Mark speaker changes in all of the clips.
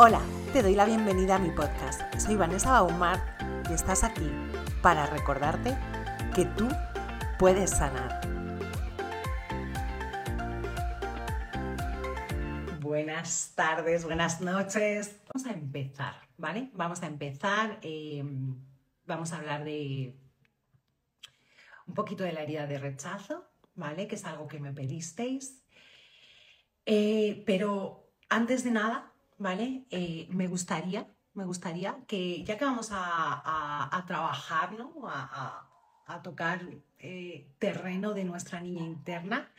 Speaker 1: Hola, te doy la bienvenida a mi podcast. Soy Vanessa Baumar y estás aquí para recordarte que tú puedes sanar. Buenas tardes, buenas noches. Vamos a empezar, ¿vale? Vamos a empezar. eh, vamos a hablar de un poquito de la herida de rechazo, ¿vale? Que es algo que me pedisteis. Eh, pero antes de nada, ¿vale? Eh, me gustaría, me gustaría que ya que vamos a, a- trabajar, ¿no? A, a- a tocar eh, terreno de nuestra niña interna,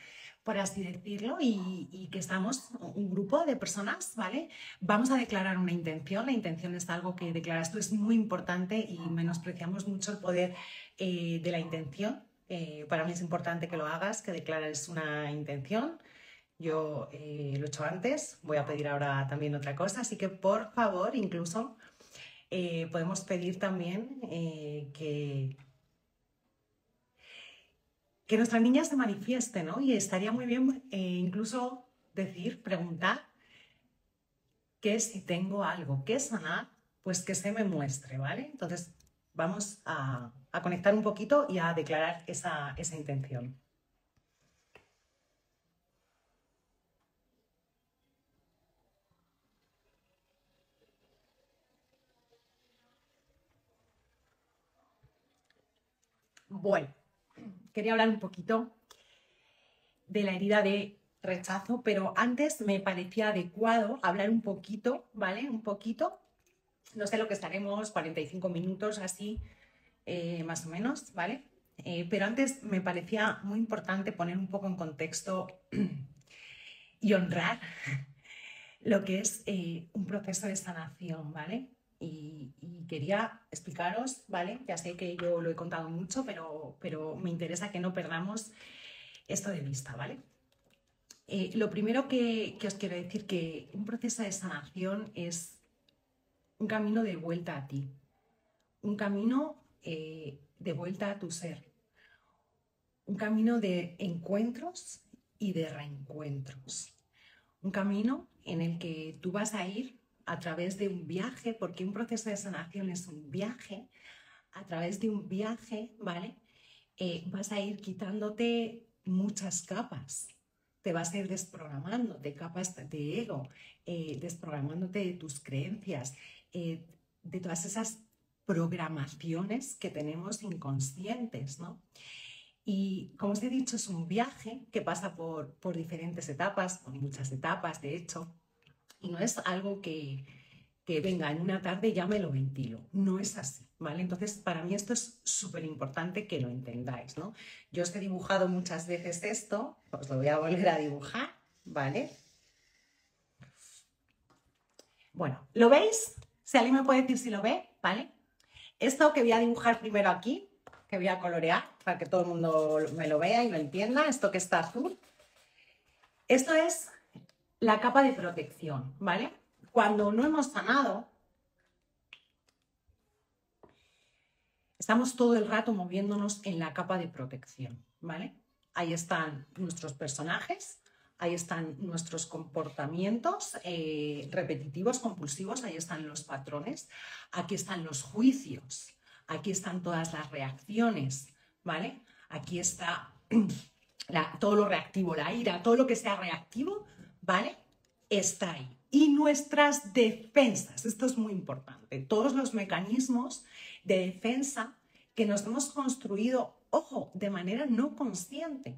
Speaker 1: por así decirlo, y, y que estamos un grupo de personas, ¿vale? Vamos a declarar una intención. La intención es algo que declaras tú, es muy importante y menospreciamos mucho el poder eh, de la intención. Eh, para mí es importante que lo hagas, que declares una intención. Yo eh, lo he hecho antes, voy a pedir ahora también otra cosa, así que por favor, incluso eh, podemos pedir también eh, que, que nuestra niña se manifieste, ¿no? Y estaría muy bien incluso decir, preguntar que si tengo algo que sanar, pues que se me muestre, ¿vale? Entonces vamos a, a conectar un poquito y a declarar esa, esa intención. Bueno, quería hablar un poquito de la herida de rechazo, pero antes me parecía adecuado hablar un poquito, ¿vale? Un poquito, no sé lo que estaremos, 45 minutos así, eh, más o menos, ¿vale? Eh, pero antes me parecía muy importante poner un poco en contexto y honrar lo que es eh, un proceso de sanación, ¿vale? Y, quería explicaros, ¿vale? Ya sé que yo lo he contado mucho, pero, pero me interesa que no perdamos esto de vista, ¿vale? Eh, lo primero que, que os quiero decir que un proceso de sanación es un camino de vuelta a ti, un camino eh, de vuelta a tu ser, un camino de encuentros y de reencuentros, un camino en el que tú vas a ir a través de un viaje, porque un proceso de sanación es un viaje, a través de un viaje, ¿vale? Eh, vas a ir quitándote muchas capas, te vas a ir desprogramando de capas de ego, eh, desprogramándote de tus creencias, eh, de todas esas programaciones que tenemos inconscientes, ¿no? Y como os he dicho, es un viaje que pasa por, por diferentes etapas, por muchas etapas, de hecho, y no es algo que, que venga en una tarde ya me lo ventilo. No es así, ¿vale? Entonces, para mí esto es súper importante que lo entendáis, ¿no? Yo os he dibujado muchas veces esto, os lo voy a volver a dibujar, ¿vale? Bueno, ¿lo veis? Si alguien me puede decir si lo ve, ¿vale? Esto que voy a dibujar primero aquí, que voy a colorear para que todo el mundo me lo vea y lo entienda, esto que está azul, esto es la capa de protección, ¿vale? Cuando no hemos sanado, estamos todo el rato moviéndonos en la capa de protección, ¿vale? Ahí están nuestros personajes, ahí están nuestros comportamientos eh, repetitivos, compulsivos, ahí están los patrones, aquí están los juicios, aquí están todas las reacciones, ¿vale? Aquí está todo lo reactivo, la ira, todo lo que sea reactivo, ¿vale? Está ahí. Y nuestras defensas, esto es muy importante, todos los mecanismos de defensa que nos hemos construido, ojo, de manera no consciente.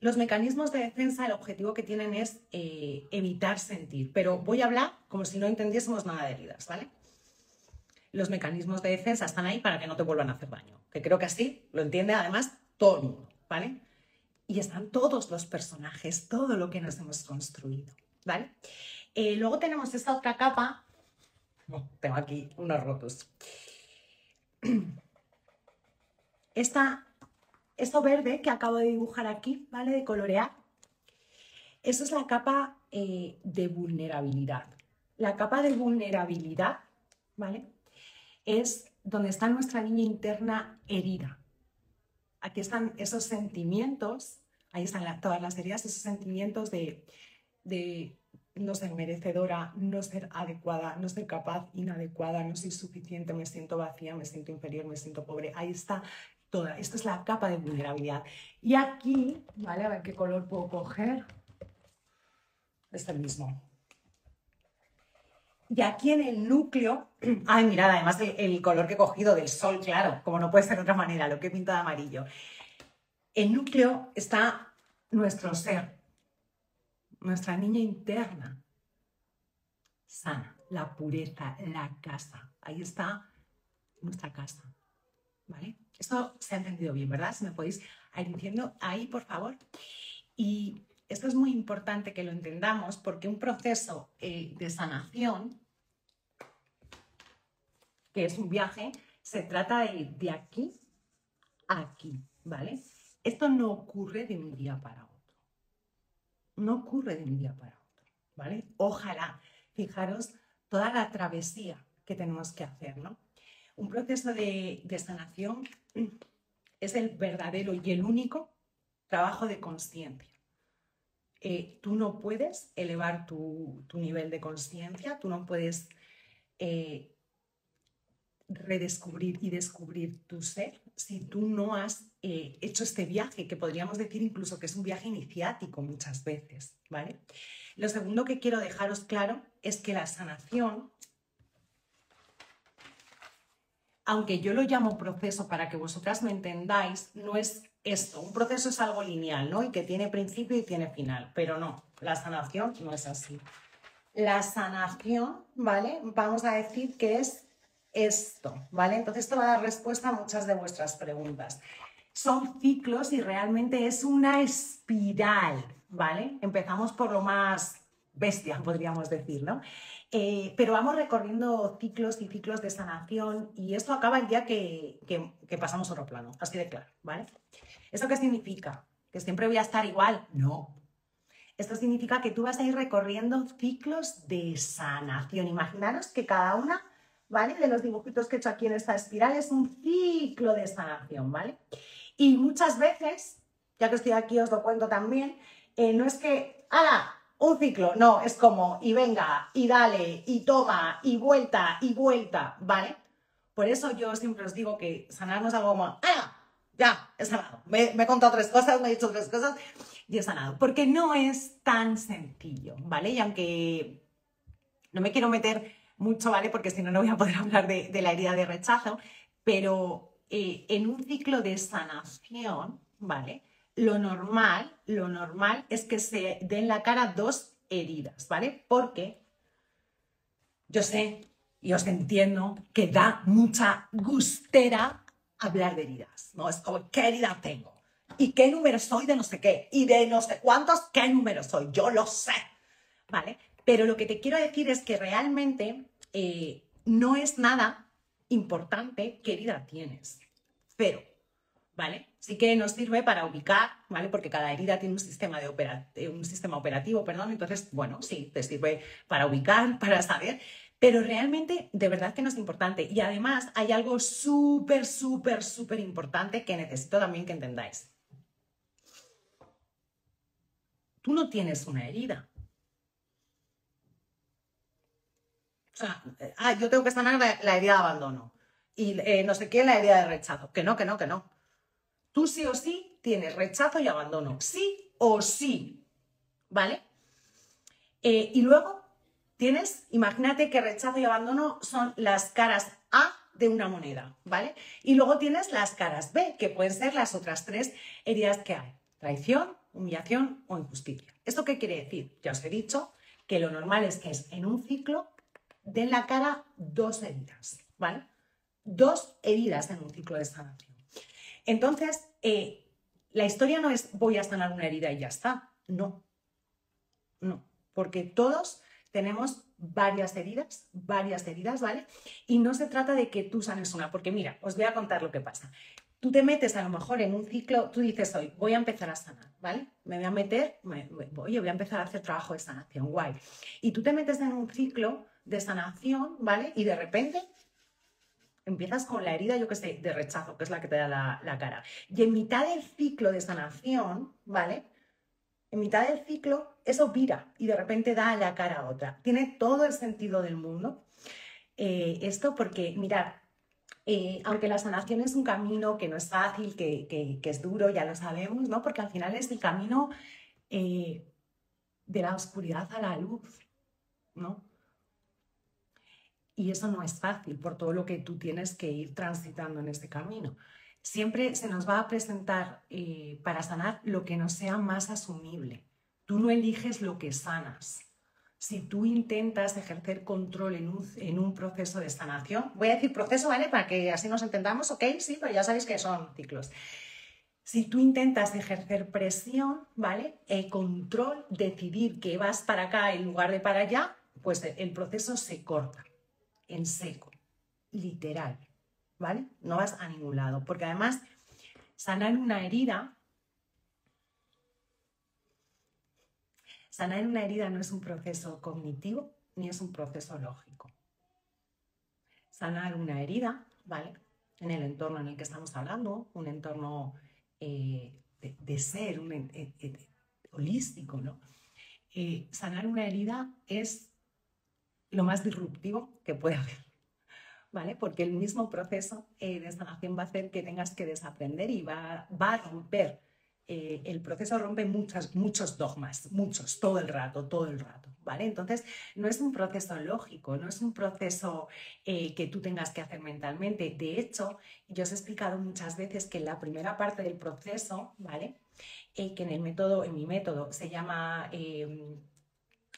Speaker 1: Los mecanismos de defensa, el objetivo que tienen es eh, evitar sentir, pero voy a hablar como si no entendiésemos nada de heridas, ¿vale? Los mecanismos de defensa están ahí para que no te vuelvan a hacer daño, que creo que así lo entiende además todo el mundo, ¿vale? Y están todos los personajes, todo lo que nos hemos construido, ¿vale? Eh, luego tenemos esta otra capa, Oh, tengo aquí unos rotos. Esta, esto verde que acabo de dibujar aquí, ¿vale? De colorear. Eso es la capa eh, de vulnerabilidad. La capa de vulnerabilidad, ¿vale? Es donde está nuestra niña interna herida. Aquí están esos sentimientos, ahí están todas las heridas, esos sentimientos de, de no ser merecedora, no ser adecuada, no ser capaz, inadecuada, no soy suficiente, me siento vacía, me siento inferior, me siento pobre. Ahí está toda. Esta es la capa de vulnerabilidad. Y aquí, ¿vale? A ver qué color puedo coger. Es el mismo. Y aquí en el núcleo, ay, mirad, además el, color que he cogido del sol, claro, como no puede ser de otra manera, lo que he pintado de amarillo. El núcleo está nuestro ser, nuestra niña interna, sana, la pureza, la casa. Ahí está nuestra casa. ¿Vale? Esto se ha entendido bien, ¿verdad? Si me podéis ir diciendo ahí, por favor. Y esto es muy importante que lo entendamos porque un proceso eh, de sanación, que es un viaje, se trata de ir de aquí a aquí, ¿vale? Esto no ocurre de un día para otro. No ocurre de un día para otro, ¿vale? Ojalá, fijaros toda la travesía que tenemos que hacer, ¿no? Un proceso de, sanación es el verdadero y el único trabajo de conciencia. Eh, tú no puedes elevar tu, nivel de conciencia, tú no puedes eh, redescubrir y descubrir tu ser si tú no has eh, hecho este viaje, que podríamos decir incluso que es un viaje iniciático muchas veces, ¿vale? Lo segundo que quiero dejaros claro es que la sanación aunque yo lo llamo proceso para que vosotras me entendáis, no es esto. Un proceso es algo lineal, ¿no? Y que tiene principio y tiene final, pero no, la sanación no es así. La sanación, ¿vale? Vamos a decir que es esto, ¿vale? Entonces esto va a dar respuesta a muchas de vuestras preguntas. Son ciclos y realmente es una espiral, ¿vale? Empezamos por lo más bestia, podríamos decir, ¿no? Eh, pero vamos recorriendo ciclos y ciclos de sanación y esto acaba el día que, que, pasamos a otro plano, así de claro, ¿vale? ¿Esto qué significa? ¿Que siempre voy a estar igual? No. Esto significa que tú vas a ir recorriendo ciclos de sanación. Imaginaros que cada una, ¿vale? De los dibujitos que he hecho aquí en esta espiral es un ciclo de sanación, ¿vale? Y muchas veces, ya que estoy aquí os lo cuento también, eh, no es que, ¡ah! Un ciclo, no, es como, y venga, y dale, y toma, y vuelta, y vuelta, ¿vale? Por eso yo siempre os digo que sanar no es algo como, ¡ah! Ya, he sanado. Me, he contado tres cosas, me he dicho tres cosas y he sanado. Porque no es tan sencillo, ¿vale? Y aunque no me quiero meter mucho, ¿vale? Porque si no, no voy a poder hablar de, la herida de rechazo, pero eh, en un ciclo de sanación, ¿vale? Lo normal, lo normal es que se den la cara dos heridas, ¿vale? Porque yo sé y os entiendo que da mucha gustera hablar de heridas, ¿no? Es como, ¿qué herida tengo? ¿Y qué número soy de no sé qué? ¿Y de no sé cuántos qué número soy? Yo lo sé, ¿vale? Pero lo que te quiero decir es que realmente eh, no es nada importante qué herida tienes, pero, ¿vale? Sí que nos sirve para ubicar, ¿vale? Porque cada herida tiene un sistema, de un sistema operativo, perdón, entonces, bueno, sí, te sirve para ubicar, para saber, pero realmente de verdad que no es importante. Y además hay algo súper, súper, súper importante que necesito también que entendáis. Tú no tienes una herida. O sea, ah, yo tengo que sanar la, herida de abandono. Y eh, no sé qué, la herida de rechazo. Que no, que no, que no. Tú sí o sí tienes rechazo y abandono. Sí o sí. ¿Vale? Eh, y luego tienes, imagínate que rechazo y abandono son las caras A de una moneda, ¿vale? Y luego tienes las caras B, que pueden ser las otras tres heridas que hay. Traición, humillación o injusticia. ¿Esto qué quiere decir? Ya os he dicho que lo normal es que es en un ciclo den la cara dos heridas, ¿vale? Dos heridas en un ciclo de sanación. Entonces, eh, la historia no es voy a sanar una herida y ya está. No, no, porque todos tenemos varias heridas, varias heridas, ¿vale? Y no se trata de que tú sanes una, porque mira, os voy a contar lo que pasa. Tú te metes a lo mejor en un ciclo, tú dices hoy, voy a empezar a sanar, ¿vale? Me voy a meter, oye, voy a empezar a hacer trabajo de sanación, guay. Y tú te metes en un ciclo de sanación, ¿vale? Y de repente empiezas con la herida, yo qué sé, de rechazo, que es la que te da la, cara. Y en mitad del ciclo de sanación, ¿vale? En mitad del ciclo eso vira y de repente da la cara a otra. Tiene todo el sentido del mundo eh, esto porque, mirad, eh, aunque la sanación es un camino que no es fácil, que, es duro, ya lo sabemos, ¿no? Porque al final es el camino eh, de la oscuridad a la luz, ¿no? Y eso no es fácil por todo lo que tú tienes que ir transitando en este camino. Siempre se nos va a presentar para sanar lo que nos sea más asumible. Tú no eliges lo que sanas. Si tú intentas ejercer control en un, en un, proceso de sanación, voy a decir proceso, ¿vale? Para que así nos entendamos, ok, sí, pero ya sabéis que son ciclos. Si tú intentas ejercer presión, ¿vale? El control, decidir que vas para acá en lugar de para allá, pues el proceso se corta en seco, literal, ¿vale? No vas a ningún lado, porque además sanar una herida Sanar una herida no es un proceso cognitivo ni es un proceso lógico. Sanar una herida, ¿vale? En el entorno en el que estamos hablando, un entorno eh, de, ser, un, eh, eh, holístico, ¿no? sanar una herida es lo más disruptivo que puede haber, ¿vale? Porque el mismo proceso de sanación va a hacer que tengas que desaprender y va, va a romper eh, el proceso rompe muchas, muchos dogmas, muchos, todo el rato, todo el rato, ¿vale? Entonces, no es un proceso lógico, no es un proceso eh, que tú tengas que hacer mentalmente. De hecho, yo os he explicado muchas veces que la primera parte del proceso, ¿vale? Eh, que en el método, en mi método, se llama em,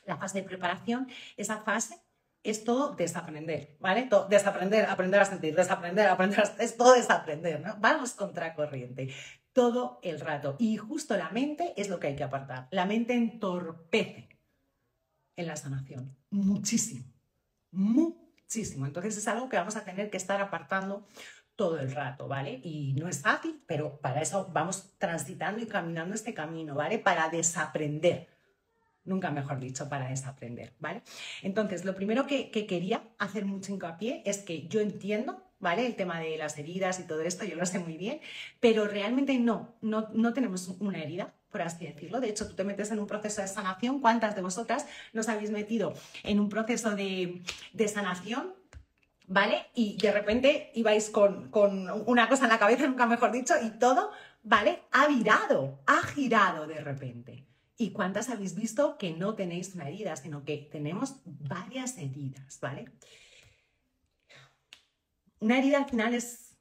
Speaker 1: la fase de preparación, esa fase es todo desaprender, ¿vale? Todo, desaprender, aprender a sentir, desaprender, aprender a... Es todo desaprender, ¿no? Vamos contracorriente todo el rato. Y justo la mente es lo que hay que apartar. La mente entorpece en la sanación. Muchísimo. Muchísimo. Entonces es algo que vamos a tener que estar apartando todo el rato, ¿vale? Y no es fácil, pero para eso vamos transitando y caminando este camino, ¿vale? Para desaprender. Nunca mejor dicho, para desaprender, ¿vale? Entonces, lo primero que, que quería hacer mucho hincapié es que yo entiendo ¿vale? El tema de las heridas y todo esto, yo lo sé muy bien, pero realmente no, no, no tenemos una herida, por así decirlo. De hecho, tú te metes en un proceso de sanación. ¿Cuántas de vosotras nos habéis metido en un proceso de, sanación? ¿Vale? Y de repente ibais con, con, una cosa en la cabeza, nunca mejor dicho, y todo, ¿vale? Ha virado, ha girado de repente. ¿Y cuántas habéis visto que no tenéis una herida, sino que tenemos varias heridas, ¿vale? una herida al final es,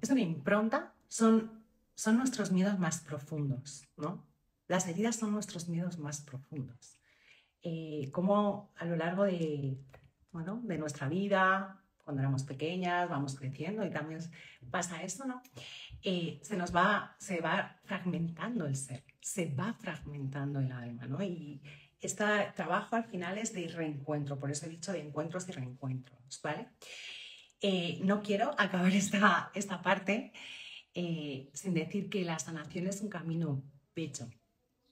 Speaker 1: es una impronta, son, son nuestros miedos más profundos, ¿no? Las heridas son nuestros miedos más profundos. Eh, como a lo largo de, bueno, de nuestra vida, cuando éramos pequeñas, vamos creciendo y también pasa esto, ¿no? Eh, se nos va, se va fragmentando el ser, se va fragmentando el alma, ¿no? Y, este trabajo al final es de reencuentro, por eso he dicho de encuentros y reencuentros, ¿vale? Eh, no quiero acabar esta, esta parte eh, sin decir que la sanación es un camino bello,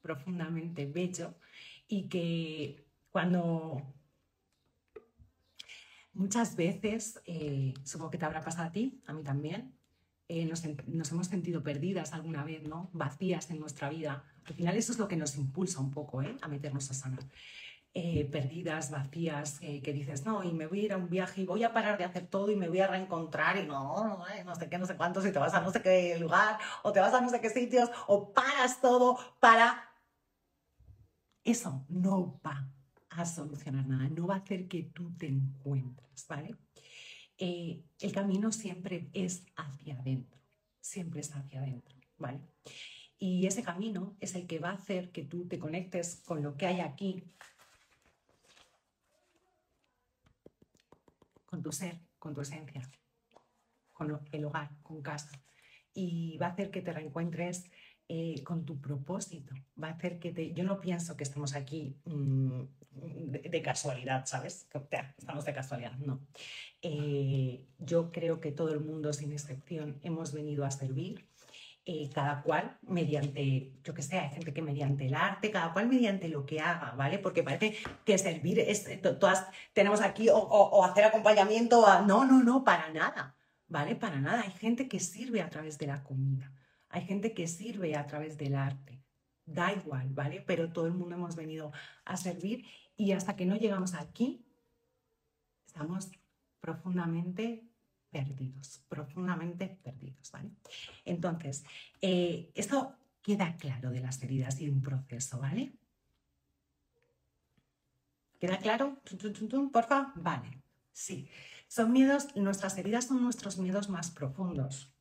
Speaker 1: profundamente bello, y que cuando muchas veces, eh, supongo que te habrá pasado a ti, a mí también, nos, nos, hemos sentido perdidas alguna vez, ¿no? Vacías en nuestra vida, al final eso es lo que nos impulsa un poco ¿eh? a meternos a sanar. Eh, perdidas, vacías, eh, que dices, no, y me voy a ir a un viaje y voy a parar de hacer todo y me voy a reencontrar y no, no, sé qué, no sé cuántos, y te vas a no sé qué lugar o te vas a no sé qué sitios o paras todo para... Eso no va a solucionar nada, no va a hacer que tú te encuentres, ¿vale? el camino siempre es hacia adentro, siempre es hacia adentro, ¿vale? Y ese camino es el que va a hacer que tú te conectes con lo que hay aquí, con tu ser, con tu esencia, con el hogar, con casa. Y va a hacer que te reencuentres eh, con tu propósito. Va a hacer que te... Yo no pienso que estemos aquí mm, de, casualidad, ¿sabes? Estamos de casualidad, no. Eh, yo creo que todo el mundo, sin excepción, hemos venido a servir eh, cada cual mediante, yo que sé, hay gente que mediante el arte, cada cual mediante lo que haga, ¿vale? Porque parece que servir es, todas tenemos aquí o, hacer acompañamiento a... No, no, no, para nada, ¿vale? Para nada. Hay gente que sirve a través de la comida, hay gente que sirve a través del arte, da igual, ¿vale? Pero todo el mundo hemos venido a servir y hasta que no llegamos aquí, estamos profundamente perdidos, profundamente perdidos, ¿vale? Entonces, eh, esto queda claro de las heridas y un proceso, ¿vale? ¿Queda claro? Porfa, vale, sí. Son miedos, nuestras heridas son nuestros miedos más profundos.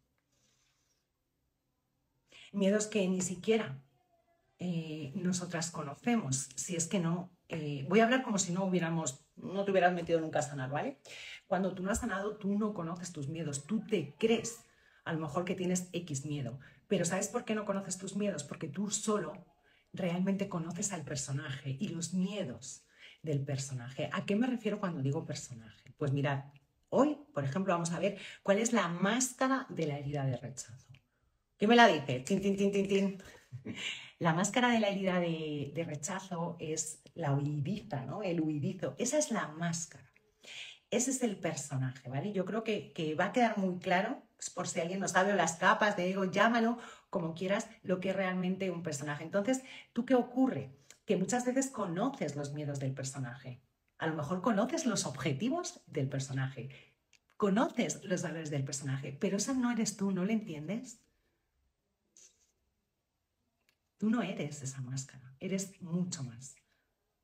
Speaker 1: Miedos que ni siquiera eh, nosotras conocemos, si es que no, eh, voy a hablar como si no hubiéramos, no te hubieras metido nunca a sanar, ¿vale? Cuando tú no has sanado, tú no conoces tus miedos, tú te crees a lo mejor que tienes X miedo, pero ¿sabes por qué no conoces tus miedos? Porque tú solo realmente conoces al personaje y los miedos del personaje. ¿A qué me refiero cuando digo personaje? Pues mirad, hoy, por ejemplo, vamos a ver cuál es la máscara de la herida de rechazo. ¿Qué me la dice? Tin, tin, tin, tin, tin. La máscara de la herida de, rechazo es la huidiza, ¿no? El huidizo. Esa es la máscara. Ese es el personaje, ¿vale? Yo creo que, va a quedar muy claro, pues, por si alguien no sabe, las capas de ego, llámalo como quieras, lo que es realmente un personaje. Entonces, ¿tú qué ocurre? que muchas veces conoces los miedos del personaje. A lo mejor conoces los objetivos del personaje, conoces los valores del personaje, pero esa no eres tú, ¿no le entiendes? Tú no eres esa máscara, eres mucho más,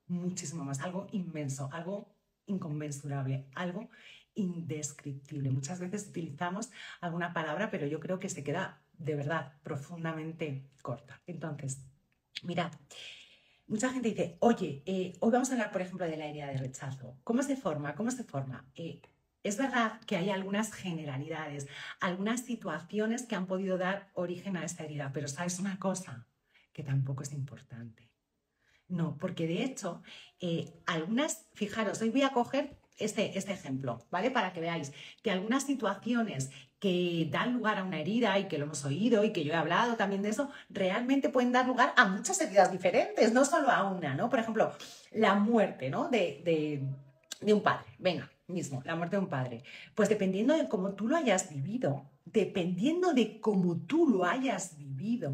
Speaker 1: muchísimo más, algo inmenso, algo inconmensurable, algo indescriptible. Muchas veces utilizamos alguna palabra, pero yo creo que se queda de verdad profundamente corta. Entonces, mirad, Mucha gente dice, oye, eh, hoy vamos a hablar, por ejemplo, de la herida de rechazo. ¿Cómo se forma? ¿Cómo se forma? Eh, es verdad que hay algunas generalidades, algunas situaciones que han podido dar origen a esta herida, pero sabes una cosa que tampoco es importante. No, porque de hecho, eh, algunas, fijaros, hoy voy a coger este, este ejemplo, ¿vale? Para que veáis que algunas situaciones que dan lugar a una herida y que lo hemos oído y que yo he hablado también de eso, realmente pueden dar lugar a muchas heridas diferentes, no solo a una, ¿no? Por ejemplo, la muerte, ¿no? De, de, de un padre, venga, mismo, la muerte de un padre. Pues dependiendo de cómo tú lo hayas vivido, dependiendo de cómo tú lo hayas vivido,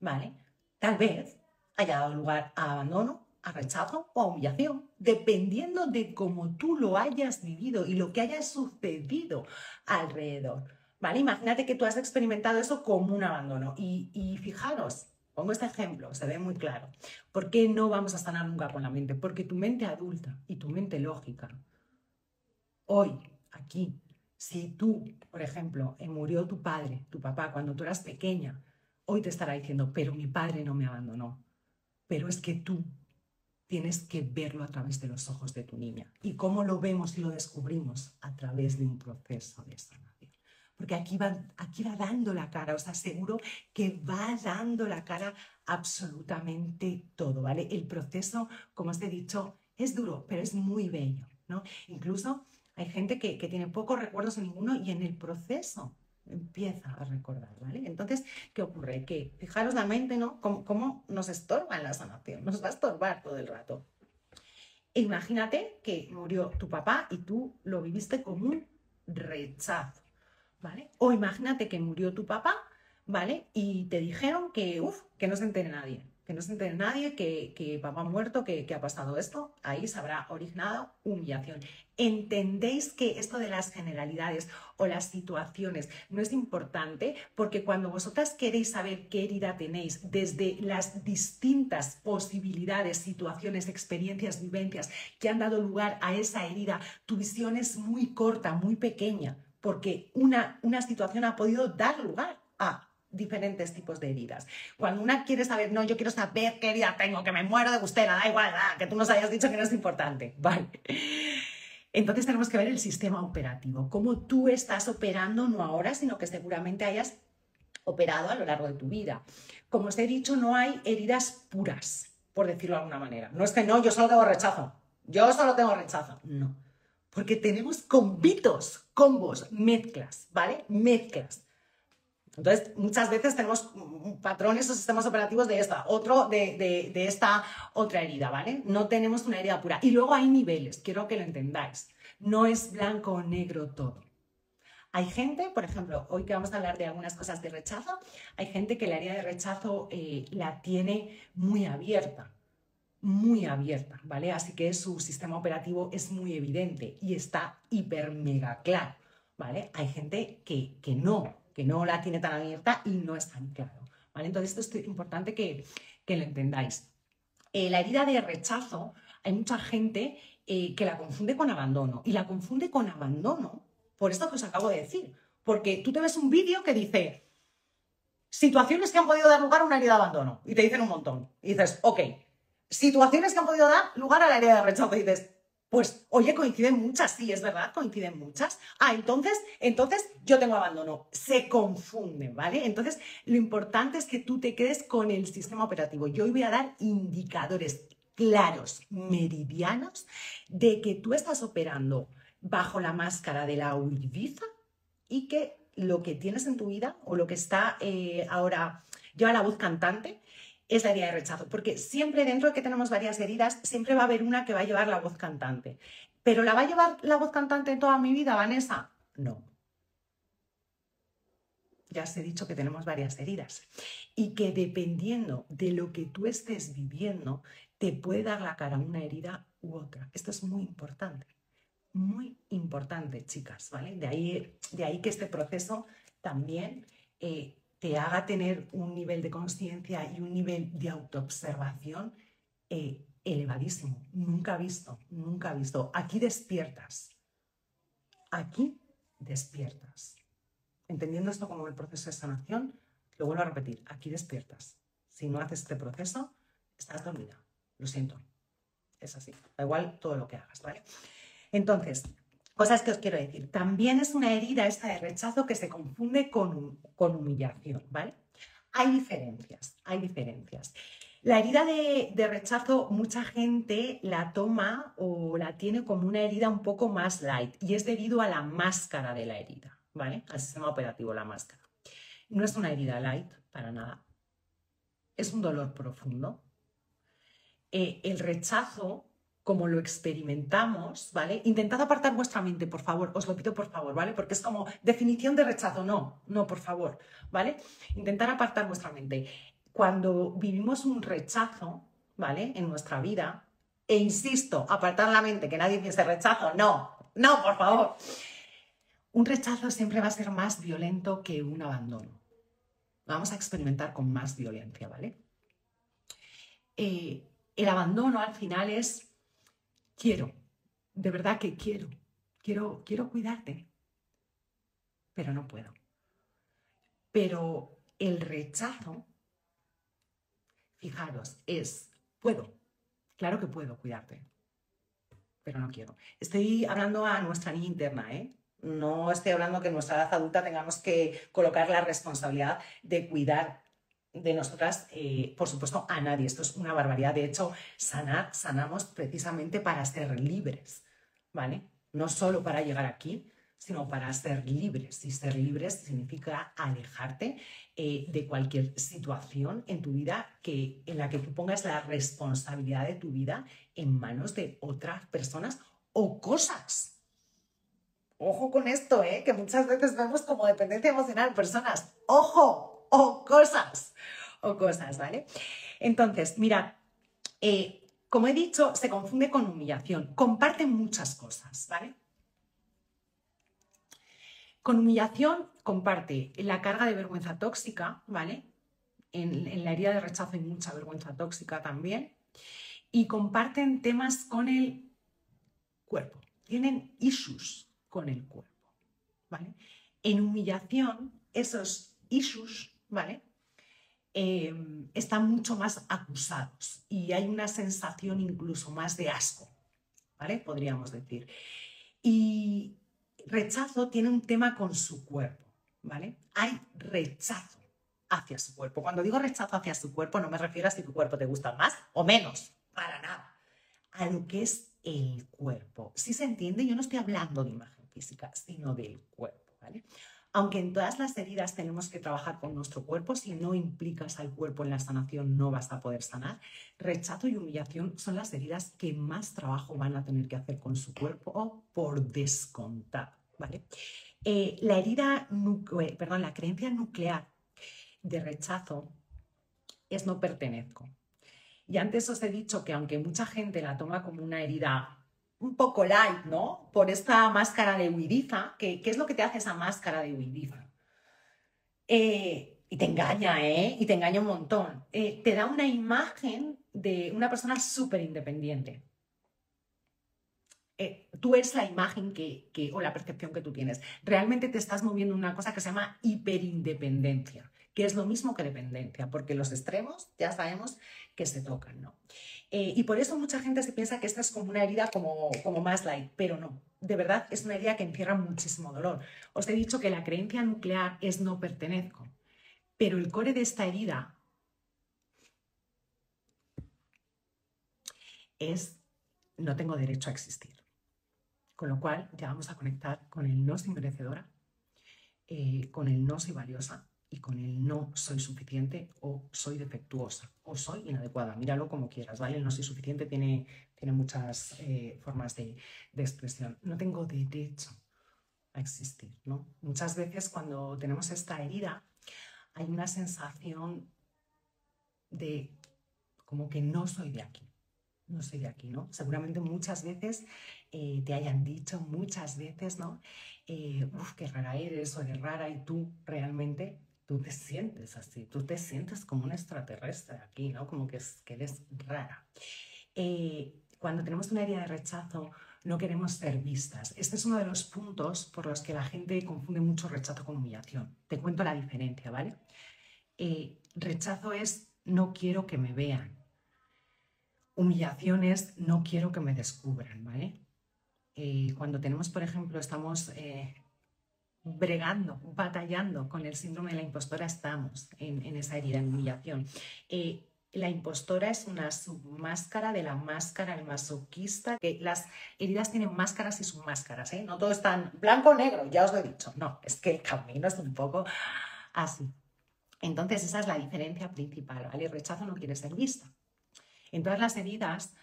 Speaker 1: ¿vale? Tal vez haya dado lugar a abandono, a rechazo o a humillación, dependiendo de cómo tú lo hayas vivido y lo que haya sucedido alrededor. ¿Vale? Imagínate que tú has experimentado eso como un abandono. Y, y fijaros, pongo este ejemplo, se ve muy claro. ¿Por qué no vamos a sanar nunca con la mente? Porque tu mente adulta y tu mente lógica, hoy, aquí, si tú, por ejemplo, eh, murió tu padre, tu papá, cuando tú eras pequeña, hoy te estará diciendo, pero mi padre no me abandonó. Pero es que tú tienes que verlo a través de los ojos de tu niña. ¿Y cómo lo vemos y lo descubrimos? A través de un proceso de sanación. Porque aquí va, aquí va dando la cara, os aseguro que va dando la cara absolutamente todo, ¿vale? El proceso, como os he dicho, es duro, pero es muy bello, ¿no? Incluso hay gente que, que tiene pocos recuerdos en ninguno y en el proceso empieza a recordar, ¿vale? Entonces, ¿qué ocurre? Que fijaros la mente, ¿no? ¿Cómo, nos estorba en la sanación? Nos va a estorbar todo el rato. Imagínate que murió tu papá y tú lo viviste como un rechazo, ¿vale? O imagínate que murió tu papá, ¿vale? Y te dijeron que, uff, que no se entere nadie, que no se entere nadie, que, que papá ha muerto, que, ha pasado esto, ahí se habrá originado humillación. ¿Entendéis que esto de las generalidades o las situaciones no es importante? Porque cuando vosotras queréis saber qué herida tenéis desde las distintas posibilidades, situaciones, experiencias, vivencias que han dado lugar a esa herida, tu visión es muy corta, muy pequeña, porque una, una situación ha podido dar lugar a diferentes tipos de heridas. Cuando una quiere saber, no, yo quiero saber qué herida tengo, que me muero de gustera, da igual, que tú nos hayas dicho que no es importante, vale. Entonces tenemos que ver el sistema operativo, cómo tú estás operando, no ahora, sino que seguramente hayas operado a lo largo de tu vida. Como os he dicho, no hay heridas puras, por decirlo de alguna manera. No es que no, yo solo tengo rechazo, yo solo tengo rechazo, no. Porque tenemos combitos, combos, mezclas, ¿vale? Mezclas. Entonces, muchas veces tenemos patrones o sistemas operativos de esta, otro de, esta otra herida, ¿vale? No tenemos una herida pura. Y luego hay niveles, quiero que lo entendáis. No es blanco o negro todo. Hay gente, por ejemplo, hoy que vamos a hablar de algunas cosas de rechazo, hay gente que la herida de rechazo eh, la tiene muy abierta, muy abierta, ¿vale? Así que su sistema operativo es muy evidente y está hiper mega claro, ¿vale? Hay gente que, que no, que no la tiene tan abierta y no es tan claro, ¿vale? Entonces esto es importante que, que lo entendáis. Eh, la herida de rechazo, hay mucha gente eh, que la confunde con abandono y la confunde con abandono por esto que os acabo de decir. Porque tú te ves un vídeo que dice situaciones que han podido dar lugar a una herida de abandono y te dicen un montón. Y dices, ok, situaciones que han podido dar lugar a la herida de rechazo y dices, pues, oye, coinciden muchas, sí, es verdad, coinciden muchas. Ah, entonces, entonces yo tengo abandono. Se confunden, ¿vale? Entonces, lo importante es que tú te quedes con el sistema operativo. Yo hoy voy a dar indicadores claros, meridianos, de que tú estás operando bajo la máscara de la huidiza y que lo que tienes en tu vida o lo que está eh, ahora lleva la voz cantante es la herida de rechazo, porque siempre dentro de que tenemos varias heridas, siempre va a haber una que va a llevar la voz cantante. ¿Pero la va a llevar la voz cantante en toda mi vida, Vanessa? No. Ya os he dicho que tenemos varias heridas y que dependiendo de lo que tú estés viviendo, te puede dar la cara una herida u otra. Esto es muy importante muy importante, chicas, ¿vale? De ahí, de ahí que este proceso también eh, te haga tener un nivel de conciencia y un nivel de autoobservación eh, elevadísimo. Nunca visto, nunca visto. Aquí despiertas. Aquí despiertas. Entendiendo esto como el proceso de sanación, lo vuelvo a repetir, aquí despiertas. Si no haces este proceso, estás dormida. Lo siento. Es así. Da igual todo lo que hagas, ¿vale? Entonces, cosas que os quiero decir. También es una herida esta de rechazo que se confunde con, humillación, ¿vale? Hay diferencias, hay diferencias. La herida de, rechazo, mucha gente la toma o la tiene como una herida un poco más light y es debido a la máscara de la herida, ¿vale? Al sistema operativo, la máscara. No es una herida light, para nada. Es un dolor profundo. Eh, el rechazo como lo experimentamos, ¿vale? Intentad apartar vuestra mente, por favor, os lo pido por favor, ¿vale? Porque es como definición de rechazo, no, no, por favor, ¿vale? Intentar apartar vuestra mente. Cuando vivimos un rechazo, ¿vale? En nuestra vida, e insisto, apartar la mente, que nadie piense rechazo, no, no, por favor. Un rechazo siempre va a ser más violento que un abandono. Vamos a experimentar con más violencia, ¿vale? Eh, el abandono al final es quiero, de verdad que quiero, quiero, quiero cuidarte, pero no puedo. Pero el rechazo, fijaros, es, puedo, claro que puedo cuidarte, pero no quiero. Estoy hablando a nuestra niña interna, ¿eh? No estoy hablando que en nuestra edad adulta tengamos que colocar la responsabilidad de cuidar de nosotras, eh, por supuesto, a nadie. Esto es una barbaridad. De hecho, sanar, sanamos precisamente para ser libres, ¿vale? No solo para llegar aquí, sino para ser libres. Y ser libres significa alejarte eh, de cualquier situación en tu vida que, en la que tú pongas la responsabilidad de tu vida en manos de otras personas o cosas. Ojo con esto, ¿eh? que muchas veces vemos como dependencia emocional personas. Ojo, o cosas, o cosas, ¿vale? Entonces, mira, eh, como he dicho, se confunde con humillación. Comparten muchas cosas, ¿vale? Con humillación comparte la carga de vergüenza tóxica, ¿vale? En, en, la herida de rechazo hay mucha vergüenza tóxica también. Y comparten temas con el cuerpo. Tienen issues con el cuerpo, ¿vale? En humillación, esos issues ¿vale? Em, están mucho más acusados y hay una sensación incluso más de asco, ¿vale? Podríamos decir. Y rechazo tiene un tema con su cuerpo, ¿vale? Hay rechazo hacia su cuerpo. Cuando digo rechazo hacia su cuerpo no me refiero a si tu cuerpo te gusta más o menos, para nada. A lo que es el cuerpo. Si se entiende, yo no estoy hablando de imagen física, sino del cuerpo, ¿vale? Aunque en todas las heridas tenemos que trabajar con nuestro cuerpo, si no implicas al cuerpo en la sanación no vas a poder sanar. Rechazo y humillación son las heridas que más trabajo van a tener que hacer con su cuerpo o por descontar, ¿vale? Eh, la herida, perdón, la creencia nuclear de rechazo es no pertenezco. Y antes os he dicho que aunque mucha gente la toma como una herida un poco light, ¿no? Por esta máscara de huidiza, ¿qué es lo que te hace esa máscara de huidiza? Eh, y te engaña, ¿eh? Y te engaña un montón. Eh, te da una imagen de una persona súper independiente. Eh, tú eres la imagen que, o la percepción que tú tienes. Realmente te estás moviendo en una cosa que se llama hiperindependencia, que es lo mismo que dependencia, porque los extremos ya sabemos que se tocan, ¿no? Eh, y por eso mucha gente se piensa que esta es como una herida como, como más light, pero no. De verdad es una herida que encierra muchísimo dolor. Os he dicho que la creencia nuclear es no pertenezco, pero el core de esta herida es no tengo derecho a existir. Con lo cual ya vamos a conectar con el no soy merecedora, eh, con el no soy valiosa y con el no soy suficiente o soy defectuosa o soy inadecuada. Míralo como quieras, ¿vale? El no soy suficiente tiene, tiene muchas eh, formas de, expresión. No tengo derecho a existir, ¿no? Muchas veces cuando tenemos esta herida hay una sensación de como que no soy de aquí no soy de aquí, ¿no? Seguramente muchas veces eh, te hayan dicho, muchas veces, ¿no? Eh, uf, qué rara eres o eres rara y tú realmente, tú te sientes así, tú te sientes como un extraterrestre aquí, ¿no? Como que, que eres rara. Eh, cuando tenemos una herida de rechazo, no queremos ser vistas. Este es uno de los puntos por los que la gente confunde mucho rechazo con humillación. Te cuento la diferencia, ¿vale? rechazo es no quiero que me vean humillaciones no quiero que me descubran, ¿vale? Eh, cuando tenemos, por ejemplo, estamos eh, bregando, batallando con el síndrome de la impostora, estamos en, esa herida, en humillación. Eh, la impostora es una submáscara de la máscara, el masoquista, que las heridas tienen máscaras y submáscaras, ¿eh? No todo es tan blanco o negro, ya os lo he dicho. No, es que el camino es un poco así. Entonces, esa es la diferencia principal, ¿vale? El rechazo no quiere ser vista. En todas las heridas,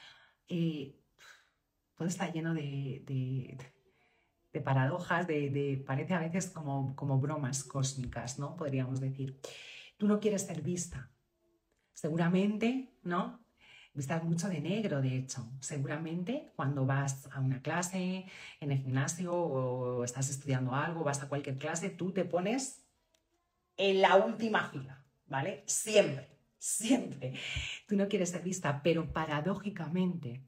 Speaker 1: eh, todo está lleno de, paradojas, de, parece a veces como, como bromas cósmicas, ¿no? Podríamos decir. Tú no quieres ser vista. Seguramente, ¿no? Vistas mucho de negro, de hecho. Seguramente cuando vas a una clase, en el gimnasio o estás estudiando algo, vas a cualquier clase, tú te pones en la última fila, ¿vale? Siempre siempre. Tú no quieres ser vista, pero paradójicamente,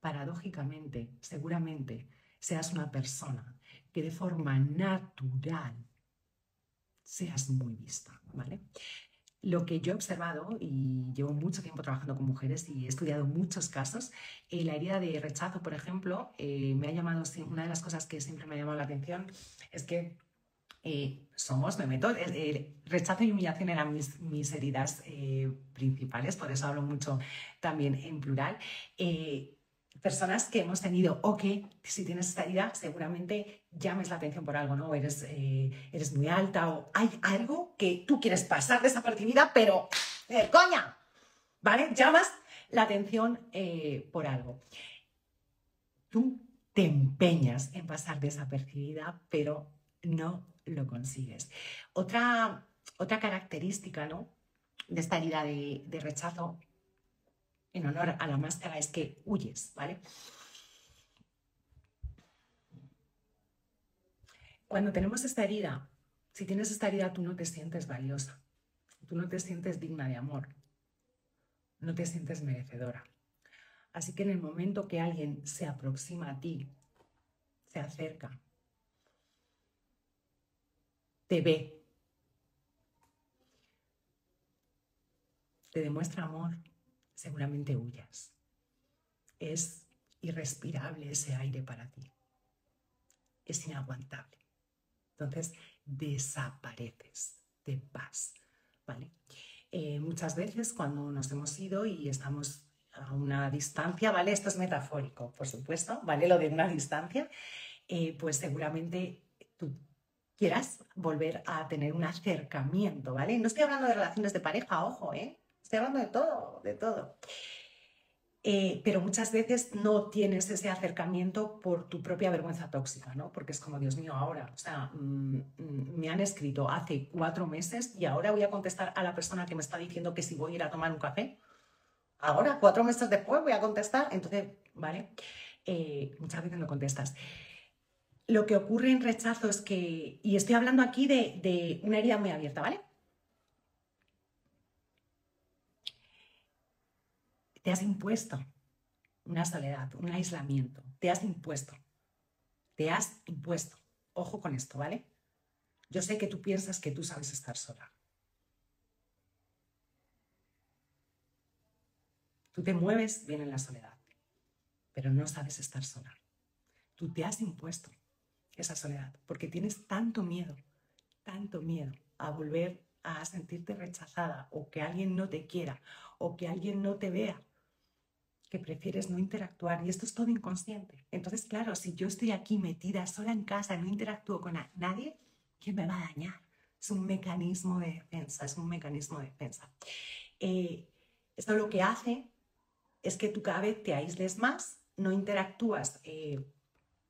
Speaker 1: paradójicamente, seguramente seas una persona que de forma natural seas muy vista, ¿vale? Lo que yo he observado, y llevo mucho tiempo trabajando con mujeres y he estudiado muchos casos, eh, la herida de rechazo, por ejemplo, eh, me ha llamado, una de las cosas que siempre me ha llamado la atención es que eh, somos, me meto, rechazo y humillación eran mis, heridas eh, principales, por eso hablo mucho también en plural. Eh, personas que hemos tenido, o que si tienes esta herida, seguramente llames la atención por algo, ¿no? Eres, eres muy alta o hay algo que tú quieres pasar desapercibida, pero ¡coña! ¿Vale? Llamas la atención por algo. Tú te empeñas en pasar desapercibida, pero no lo consigues. Otra, otra característica ¿no? de esta herida de rechazo en honor a la máscara es que huyes, ¿vale? Cuando tenemos esta herida, si tienes esta herida, tú no te sientes valiosa, tú no te sientes digna de amor, no te sientes merecedora. Así que en el momento que alguien se aproxima a ti, se acerca, te ve, te demuestra amor, seguramente huyas. Es irrespirable ese aire para ti. Es inaguantable. Entonces desapareces, te vas. ¿vale? Eh, muchas veces cuando nos hemos ido y estamos a una distancia, ¿vale? Esto es metafórico, por supuesto, ¿vale? Lo de una distancia, eh, pues seguramente tú quieras volver a tener un acercamiento, ¿vale? No estoy hablando de relaciones de pareja, ojo, ¿eh? Estoy hablando de todo, de todo. Eh, pero muchas veces no tienes ese acercamiento por tu propia vergüenza tóxica, ¿no? Porque es como, Dios mío, ahora, o sea, mm, mm, me han escrito hace cuatro meses y ahora voy a contestar a la persona que me está diciendo que si voy a ir a tomar un café. Ahora, cuatro meses después, voy a contestar. Entonces, ¿vale? Eh, muchas veces no contestas. Lo que ocurre en rechazo es que, y estoy hablando aquí de, de una herida muy abierta, ¿vale? Te has impuesto una soledad, un aislamiento. Te has impuesto. Te has impuesto. Ojo con esto, ¿vale? Yo sé que tú piensas que tú sabes estar sola. Tú te mueves bien en la soledad, pero no sabes estar sola. Tú te has impuesto esa soledad porque tienes tanto miedo, tanto miedo a volver a sentirte rechazada o que alguien no te quiera o que alguien no te vea que prefieres no interactuar y esto es todo inconsciente. Entonces, claro, si yo estoy aquí metida sola en casa, no interactúo con nadie, ¿quién me va a dañar? Es un mecanismo de defensa, es un mecanismo de defensa. Eh, esto lo que hace es que tú cada te aísles más, no interactúas eh,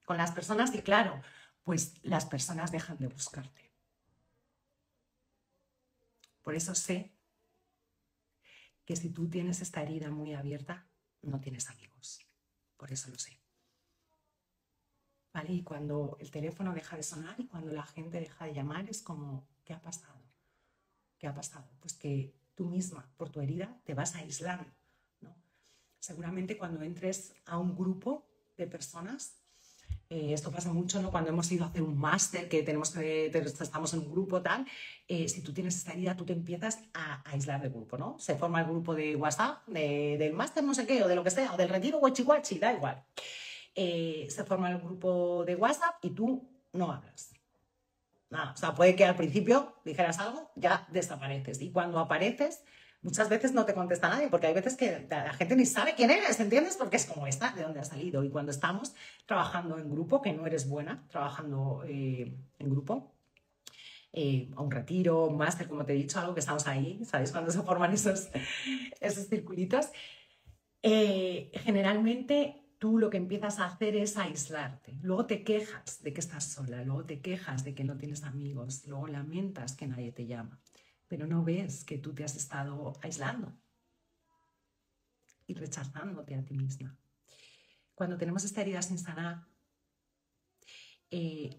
Speaker 1: con las personas y claro, pues las personas dejan de buscarte. Por eso sé que si tú tienes esta herida muy abierta, no tienes amigos. Por eso lo sé. ¿Vale? Y cuando el teléfono deja de sonar y cuando la gente deja de llamar, es como, ¿qué ha pasado? ¿Qué ha pasado? Pues que tú misma, por tu herida, te vas aislando. ¿no? Seguramente cuando entres a un grupo de personas, eh, esto pasa mucho ¿no? cuando hemos ido a hacer un máster, que tenemos que, estamos en un grupo tal, eh, si tú tienes esta herida, tú te empiezas a, aislar del grupo, ¿no? Se forma el grupo de WhatsApp, del máster no sé qué, o de lo que sea, o del retiro guachi guachi, da igual. Eh, se forma el grupo de WhatsApp y tú no hablas. Nada, o sea, puede que al principio dijeras algo, ya desapareces. Y cuando apareces, muchas veces no te contesta nadie, porque hay veces que la gente ni sabe quién eres, ¿entiendes? Porque es como esta, de dónde ha salido. Y cuando estamos trabajando en grupo, que no eres buena, trabajando eh, en grupo, eh, a un retiro, un máster, como te he dicho, algo que estamos ahí, ¿sabes? Cuando se forman esos, esos circulitos, eh, generalmente tú lo que empiezas a hacer es aislarte. Luego te quejas de que estás sola, luego te quejas de que no tienes amigos, luego lamentas que nadie te llama pero no ves que tú te has estado aislando y rechazándote a ti misma. Cuando tenemos esta herida sin sanar, eh,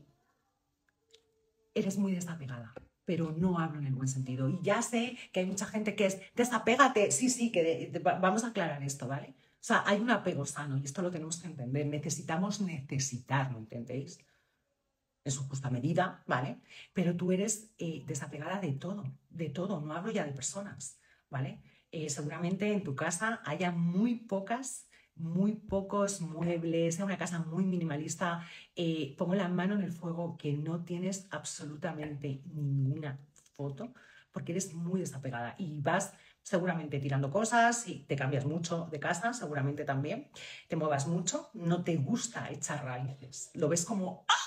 Speaker 1: eres muy desapegada, pero no hablo en el buen sentido. Y ya sé que hay mucha gente que es, desapégate, sí, sí, que vamos a aclarar esto, ¿vale? O sea, hay un apego sano y esto lo tenemos que entender. Necesitamos necesitar, ¿no entendéis? En su justa medida, ¿vale? Pero tú eres eh, desapegada de todo, de todo, no hablo ya de personas, ¿vale? Eh, seguramente en tu casa haya muy pocas, muy pocos muebles, es una casa muy minimalista. Eh, pongo la mano en el fuego que no tienes absolutamente ninguna foto porque eres muy desapegada y vas seguramente tirando cosas y te cambias mucho de casa, seguramente también, te muevas mucho, no te gusta echar raíces, lo ves como ¡ah!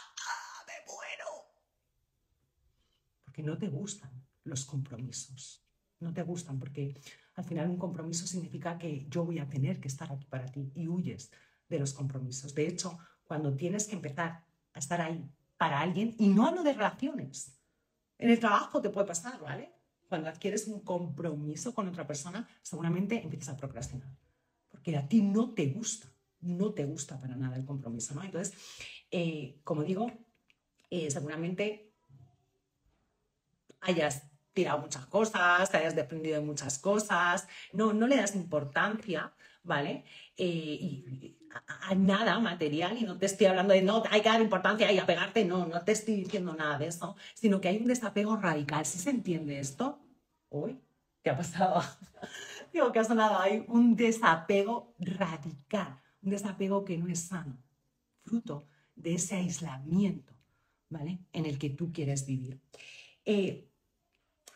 Speaker 1: Que no te gustan los compromisos. No te gustan porque al final un compromiso significa que yo voy a tener que estar aquí para ti y huyes de los compromisos. De hecho, cuando tienes que empezar a estar ahí para alguien, y no hablo de relaciones, en el trabajo te puede pasar, ¿vale? Cuando adquieres un compromiso con otra persona, seguramente empiezas a procrastinar, porque a ti no te gusta, no te gusta para nada el compromiso, ¿no? Entonces, eh, como digo, eh, seguramente hayas tirado muchas cosas, hayas desprendido de muchas cosas, no, no le das importancia, ¿vale? Eh, y, a, nada material y no te estoy hablando de no, hay que dar importancia y apegarte, no, no te estoy diciendo nada de eso, sino que hay un desapego radical. ¿Sí se entiende esto? Uy, ¿qué ha pasado? Digo que ha sonado, hay un desapego radical, un desapego que no es sano, fruto de ese aislamiento, ¿vale? En el que tú quieres vivir. Eh,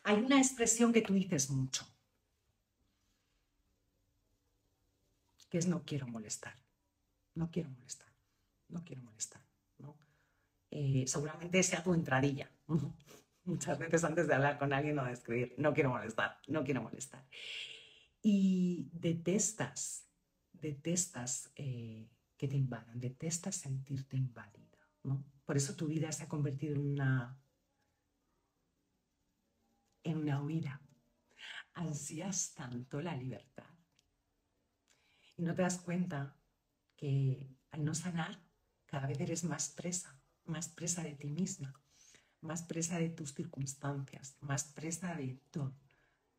Speaker 1: hay una expresión que tú dices mucho, que es no quiero molestar, no quiero molestar, no quiero molestar. Eh, seguramente sea tu entradilla. Muchas veces antes de hablar con alguien o de escribir, no quiero molestar, no quiero molestar. Y detestas, detestas eh, que te invadan, detestas sentirte invadida. ¿no? Por eso tu vida se ha convertido en una, en una huida. Ansías tanto la libertad. Y no te das cuenta que al no sanar, cada vez eres más presa, más presa de ti misma, más presa de tus circunstancias, más presa de todo.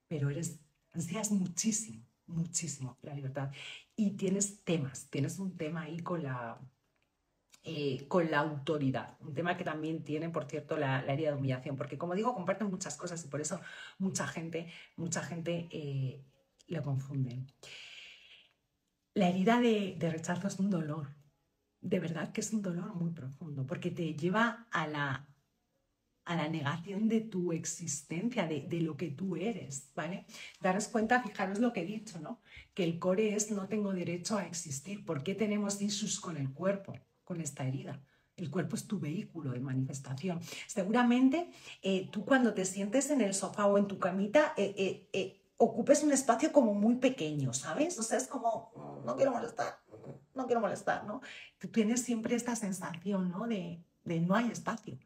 Speaker 1: Pero eres, ansías muchísimo muchísimo la libertad. Y tienes temas, tienes un tema ahí con la, eh, con la autoridad, un tema que también tiene, por cierto, la, la, herida de humillación, porque como digo, comparten muchas cosas y por eso mucha gente, mucha gente eh, lo confunde. La herida de, de rechazo es un dolor, de verdad que es un dolor muy profundo, porque te lleva a la a la negación de tu existencia, de, lo que tú eres, ¿vale? Daros cuenta, fijaros lo que he dicho, ¿no? Que el core es no tengo derecho a existir. ¿Por qué tenemos issues con el cuerpo, con esta herida? El cuerpo es tu vehículo de manifestación. Seguramente eh, tú cuando te sientes en el sofá o en tu camita, eh, eh, ocupes un espacio como muy pequeño, ¿sabes? O sea, es como, mm, no quiero molestar, no quiero molestar, ¿no? Tú tienes siempre esta sensación, ¿no? De, no hay espacio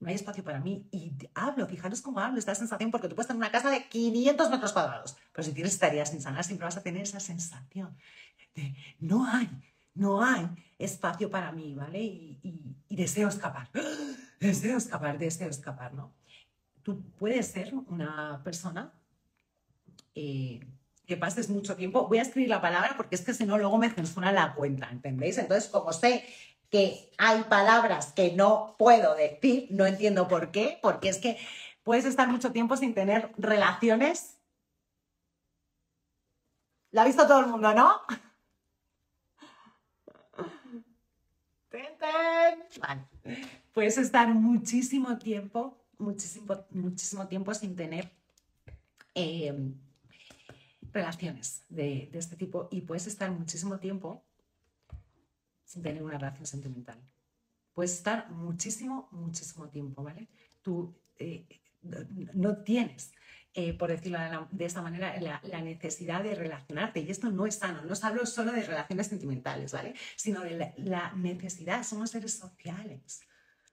Speaker 1: no hay espacio para mí. Y hablo, fijaros cómo hablo, esta sensación, porque tú puedes tener una casa de 500 metros cuadrados, pero si tienes tareas sin sanar, siempre vas a tener esa sensación de no hay, no hay espacio para mí, ¿vale? Y, deseo escapar, deseo escapar, deseo escapar, ¿no? Tú puedes ser una persona eh, que pases mucho tiempo. Voy a escribir la palabra porque es que si no, luego me censura la cuenta, ¿entendéis? Entonces, como sé que hay palabras que no puedo decir, no entiendo por qué, porque es que puedes estar mucho tiempo sin tener relaciones. ¿La ha visto todo el mundo, no? Vale. Puedes estar muchísimo tiempo, muchísimo, muchísimo tiempo sin tener em, relaciones de, de este tipo y puedes estar muchísimo tiempo sin tener una relación sentimental. Puedes estar muchísimo, muchísimo tiempo, ¿vale? Tú eh, no tienes, eh, por decirlo de, esta manera, la, necesidad de relacionarte. Y esto no es sano. No os hablo solo de relaciones sentimentales, ¿vale? Sino de la, la necesidad. Somos seres sociales.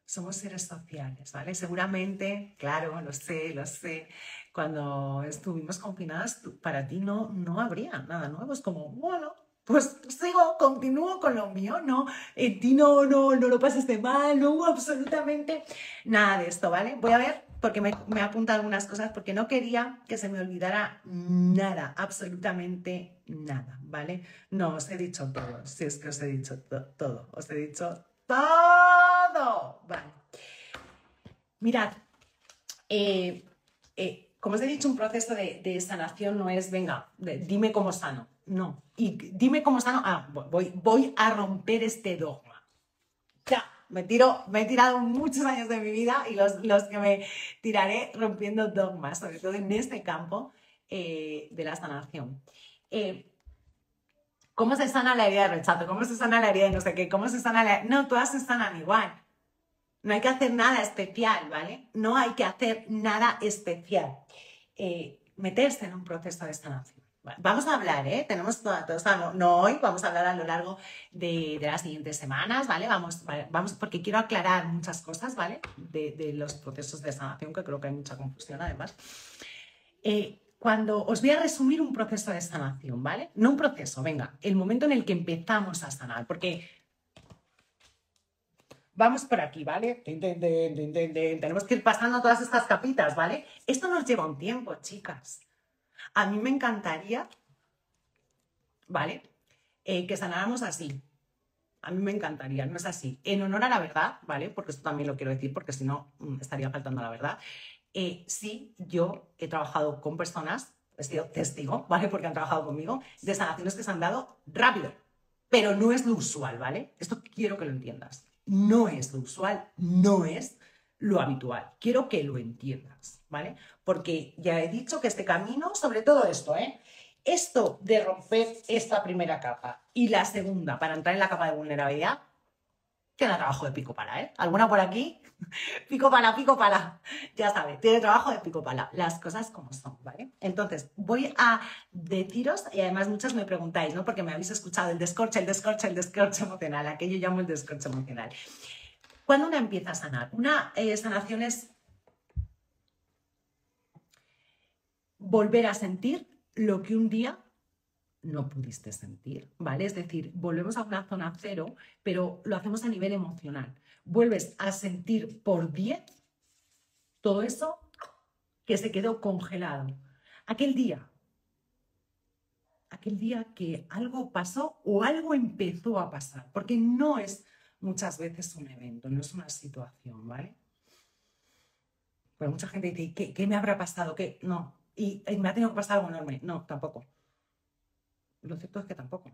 Speaker 1: Somos seres sociales, ¿vale? Seguramente, claro, lo sé, lo sé. Cuando estuvimos confinadas, para ti no, no habría nada nuevo. Es como, bueno, pues sigo, continúo con lo mío, ¿no? En ti no, no, no lo pasaste mal, no hubo absolutamente nada de esto, ¿vale? Voy a ver, porque me, me apunta algunas cosas, porque no quería que se me olvidara nada, absolutamente nada, ¿vale? No, os he dicho todo, si es que os he dicho todo, os he dicho todo, ¿vale? Mirad, eh, eh, como os he dicho, un proceso de, de sanación no es, venga, dime cómo sano, no. Y dime cómo están. Ah, voy, voy a romper este dogma. Ya, me, tiro, me he tirado muchos años de mi vida y los, los que me tiraré rompiendo dogmas, sobre todo en este campo eh, de la sanación. Eh, ¿Cómo se sana la herida de rechazo? ¿Cómo se sana la herida de no sé qué? ¿Cómo se sana la... No, todas se sanan igual. No hay que hacer nada especial, ¿vale? No hay que hacer nada especial. Eh, meterse en un proceso de sanación. Vamos a hablar, ¿eh? Tenemos todo, no, hoy, vamos a hablar a lo largo de, las siguientes semanas, ¿vale? Vamos, vamos, porque quiero aclarar muchas cosas, ¿vale? De, los procesos de sanación, que creo que hay mucha confusión además. Eh, cuando os voy a resumir un proceso de sanación, ¿vale? No un proceso, venga, el momento en el que empezamos a sanar, porque vamos por aquí, ¿vale? Tenemos que ir pasando todas estas capitas, ¿vale? Esto nos lleva un tiempo, chicas. A mí me encantaría, ¿vale? Eh, que sanáramos así. A mí me encantaría, no es así. En honor a la verdad, ¿vale? Porque esto también lo quiero decir, porque si no mm, estaría faltando la verdad. Eh, sí, yo he trabajado con personas, he sido testigo, ¿vale? Porque han trabajado conmigo, de sanaciones que se han dado rápido. Pero no es lo usual, ¿vale? Esto quiero que lo entiendas. No es lo usual, no es lo habitual. Quiero que lo entiendas, ¿vale? Porque ya he dicho que este camino, sobre todo esto, ¿eh? Esto de romper esta primera capa y la segunda para entrar en la capa de vulnerabilidad, tiene trabajo de pico pala, ¿eh? ¿Alguna por aquí? pico pala, pico pala. Ya sabes, tiene trabajo de pico pala. Las cosas como son, ¿vale? Entonces, voy a deciros, y además muchas me preguntáis, ¿no? Porque me habéis escuchado el descorche, el descorche, el descorche emocional, aquello llamo el descorche emocional. ¿Cuándo una empieza a sanar? Una eh, sanación es volver a sentir lo que un día no pudiste sentir, ¿vale? Es decir, volvemos a una zona cero, pero lo hacemos a nivel emocional. Vuelves a sentir por 10 todo eso que se quedó congelado. Aquel día, aquel día que algo pasó o algo empezó a pasar, porque no es muchas veces un evento, no es una situación, ¿vale? Pero mucha gente dice, ¿qué, me habrá pasado? ¿Qué? No, y, me ha tenido que pasar algo enorme. No, tampoco. Lo cierto es que tampoco.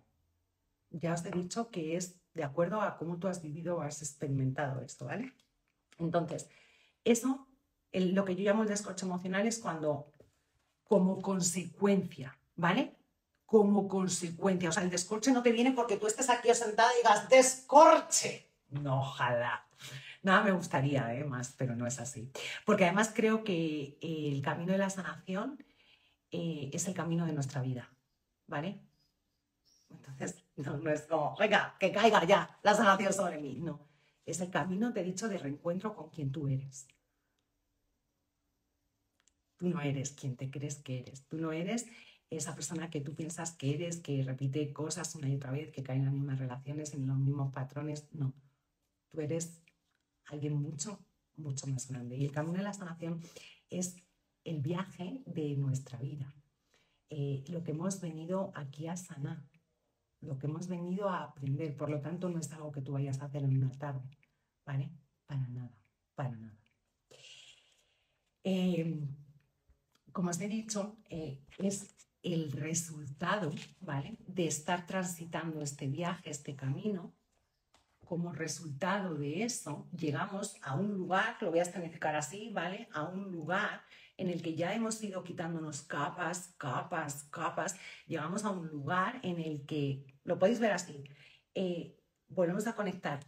Speaker 1: Ya os he dicho que es de acuerdo a cómo tú has vivido o has experimentado esto, ¿vale? Entonces, eso, lo que yo llamo el descorche emocional es cuando, como consecuencia, ¿vale? Como consecuencia. O sea, el descorche no te viene porque tú estés aquí sentada y digas, descorche. No, ojalá. Nada me gustaría, ¿eh? más, pero no es así. Porque además creo que el camino de la sanación eh, es el camino de nuestra vida, ¿vale? Entonces, no, es como, venga, que caiga ya la sanación sobre mí. No, es el camino, te he dicho, de reencuentro con quien tú eres. Tú no eres quien te crees que eres. Tú no eres esa persona que tú piensas que eres, que repite cosas una y otra vez, que cae en las mismas relaciones, en los mismos patrones. No. Tú eres alguien mucho, mucho más grande. Y el camino de la sanación es el viaje de nuestra vida. Eh, lo que hemos venido aquí a sanar lo que hemos venido a aprender. Por lo tanto, no es algo que tú vayas a hacer en una tarde, ¿vale? Para nada, para nada. Em, como os he dicho, eh, es el resultado, ¿vale? De estar transitando este viaje, este camino. Como resultado de eso, llegamos a un lugar, lo voy a escenificar así, ¿vale? A un lugar en el que ya hemos ido quitándonos capas, capas, capas, llegamos a un lugar en el que, lo podéis ver así, eh, volvemos a conectar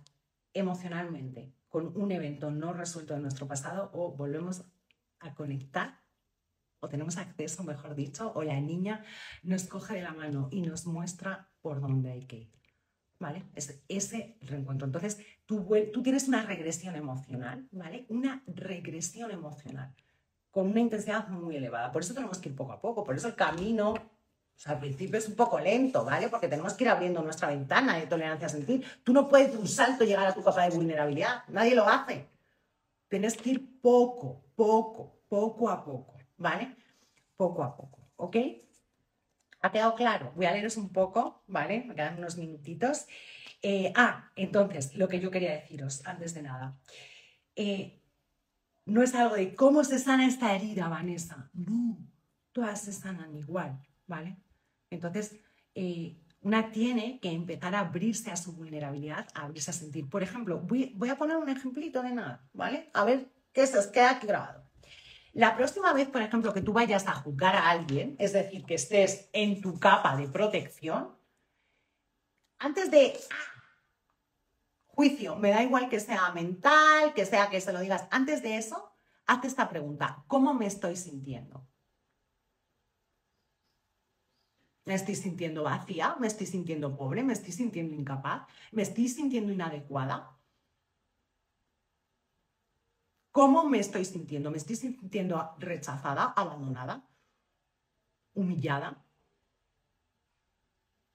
Speaker 1: emocionalmente con un evento no resuelto de nuestro pasado o volvemos a conectar o tenemos acceso, mejor dicho, o la niña nos coge de la mano y nos muestra por dónde hay que ir. ¿Vale? Es ese reencuentro. Entonces, tú, tú tienes una regresión emocional, ¿vale? Una regresión emocional con una intensidad muy elevada. Por eso tenemos que ir poco a poco, por eso el camino, al principio es un poco lento, ¿vale? Porque tenemos que ir abriendo nuestra ventana de tolerancia a sentir. Tú no puedes de un salto llegar a tu capa de vulnerabilidad, nadie lo hace. Tienes que ir poco, poco, poco a poco, ¿vale? Poco a poco, ¿ok? ¿Ha quedado claro? Voy a leeros un poco, ¿vale? Me quedan unos minutitos. Eh, ah, entonces, lo que yo quería deciros antes de nada. Eh, no es algo de cómo se sana esta herida, Vanessa. No, todas se sanan igual, ¿vale? Entonces, eh, una tiene que empezar a abrirse a su vulnerabilidad, a abrirse a sentir. Por ejemplo, voy, a poner un ejemplito de nada, ¿vale? A ver qué se os queda aquí grabado. La próxima vez, por ejemplo, que tú vayas a juzgar a alguien, es decir, que estés en tu capa de protección, antes de Juicio, me da igual que sea mental, que sea que se lo digas. Antes de eso, hazte esta pregunta. ¿Cómo me estoy sintiendo? ¿Me estoy sintiendo vacía? ¿Me estoy sintiendo pobre? ¿Me estoy sintiendo incapaz? ¿Me estoy sintiendo inadecuada? ¿Cómo me estoy sintiendo? ¿Me estoy sintiendo rechazada, abandonada, humillada?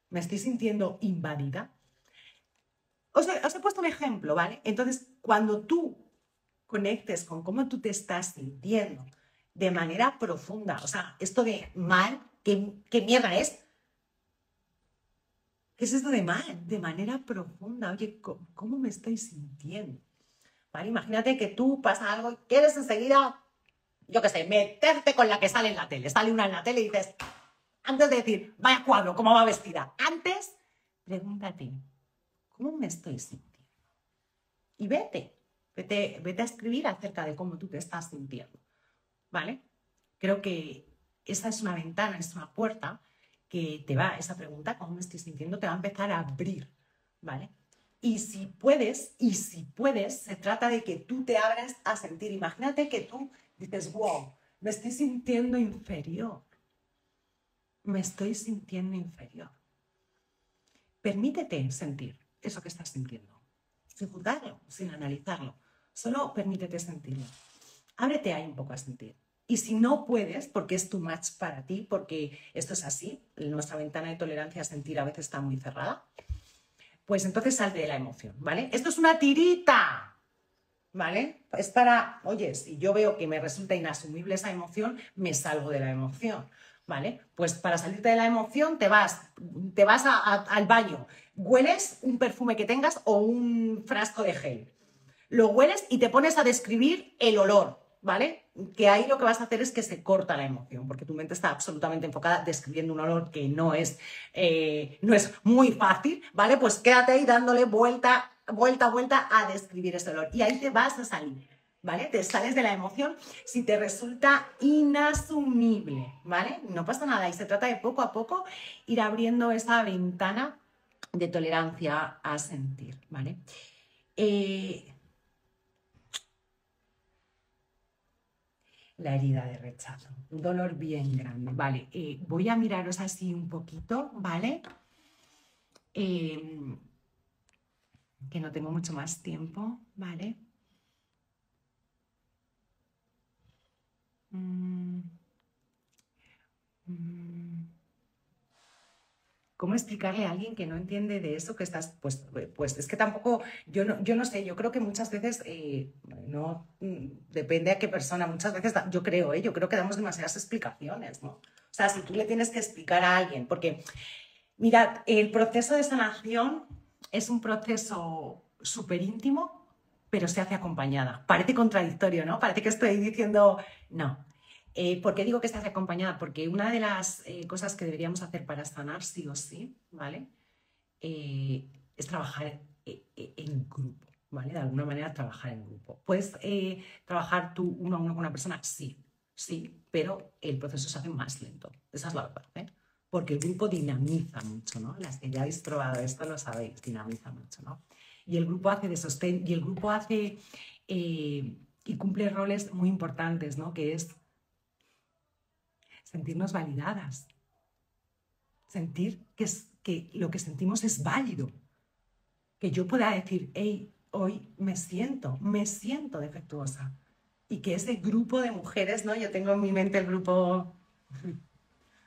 Speaker 1: ¿Me estoy sintiendo invadida? Os he, puesto un ejemplo, ¿vale? Entonces, cuando tú conectes con cómo tú te estás sintiendo de manera profunda, o sea, esto de mal, ¿qué, qué mierda es? ¿Qué es esto de mal? De manera profunda, oye, ¿cómo, me estoy sintiendo? Imagínate que tú pasa algo y quieres enseguida, yo qué sé, meterte con la que sale en la tele. Sale una en la tele y dices, antes de decir, vaya cuadro, ¿cómo va vestida? Antes, pregúntate, ¿Cómo me estoy sintiendo? Y vete, vete, vete a escribir acerca de cómo tú te estás sintiendo. ¿Vale? Creo que esa es una ventana, es una puerta que te va, esa pregunta, ¿cómo me estoy sintiendo? Te va a empezar a abrir. ¿Vale? Y si puedes, y si puedes, se trata de que tú te abras a sentir. Imagínate que tú dices, wow, me estoy sintiendo inferior. Me estoy sintiendo inferior. Permítete sentir eso que estás sintiendo, sin juzgarlo, sin analizarlo. Solo permítete sentirlo. Ábrete ahí un poco a sentir. Y si no puedes, porque es tu match para ti, porque esto es así, nuestra ventana de tolerancia a sentir a veces está muy cerrada, pues entonces sal de la emoción, ¿vale? Esto es una tirita, ¿vale? Es para, oye, si yo veo que me resulta inasumible esa emoción, me salgo de la emoción, ¿vale? Pues para salirte de la emoción te vas, te vas al baño, hueles un perfume que tengas o un frasco de gel, lo hueles y te pones a describir el olor, ¿vale? Que ahí lo que vas a hacer es que se corta la emoción, porque tu mente está absolutamente enfocada describiendo un olor que no es, eh, no es muy fácil, ¿vale? Pues quédate ahí dándole vuelta, vuelta, vuelta a describir ese olor. Y ahí te vas a salir, ¿vale? Te sales de la emoción si te resulta inasumible, ¿vale? No pasa nada y se trata de poco a poco ir abriendo esa ventana de tolerancia a sentir, ¿vale? Eh, la herida de rechazo. Un dolor bien grande. Vale, eh, voy a miraros así un poquito, ¿vale? Em, que no tengo mucho más tiempo, ¿vale? Mm, mm. ¿Cómo explicarle a alguien que no entiende de eso que estás, pues, pues es que tampoco, yo no, yo no sé, yo creo que muchas veces, eh, no mm, depende a qué persona, muchas veces, yo creo, ¿eh? yo creo que damos demasiadas explicaciones, ¿no? O sea, si tú le tienes que explicar a alguien, porque, mirad, el proceso de sanación es un proceso súper íntimo, pero se hace acompañada. Parece contradictorio, ¿no? Parece que estoy diciendo, no, eh, ¿Por qué digo que estás acompañada? Porque una de las eh, cosas que deberíamos hacer para sanar sí o sí, ¿vale? Eh, es trabajar en grupo, ¿vale? De alguna manera trabajar en grupo. ¿Puedes trabajar tú uno a uno con una persona? Sí, sí, pero el proceso se hace más lento. Esa es la verdad, ¿eh? Porque el grupo dinamiza mucho, ¿no? Las que ya habéis probado esto lo sabéis, dinamiza mucho, ¿no? Y el grupo hace de sostén, y el grupo hace y cumple roles muy importantes, ¿no? Que es sentirnos validadas, sentir que, es, que lo que sentimos es válido, que yo pueda decir, hey, hoy me siento, me siento defectuosa. Y que ese grupo de mujeres, ¿no? Yo tengo en mi mente el grupo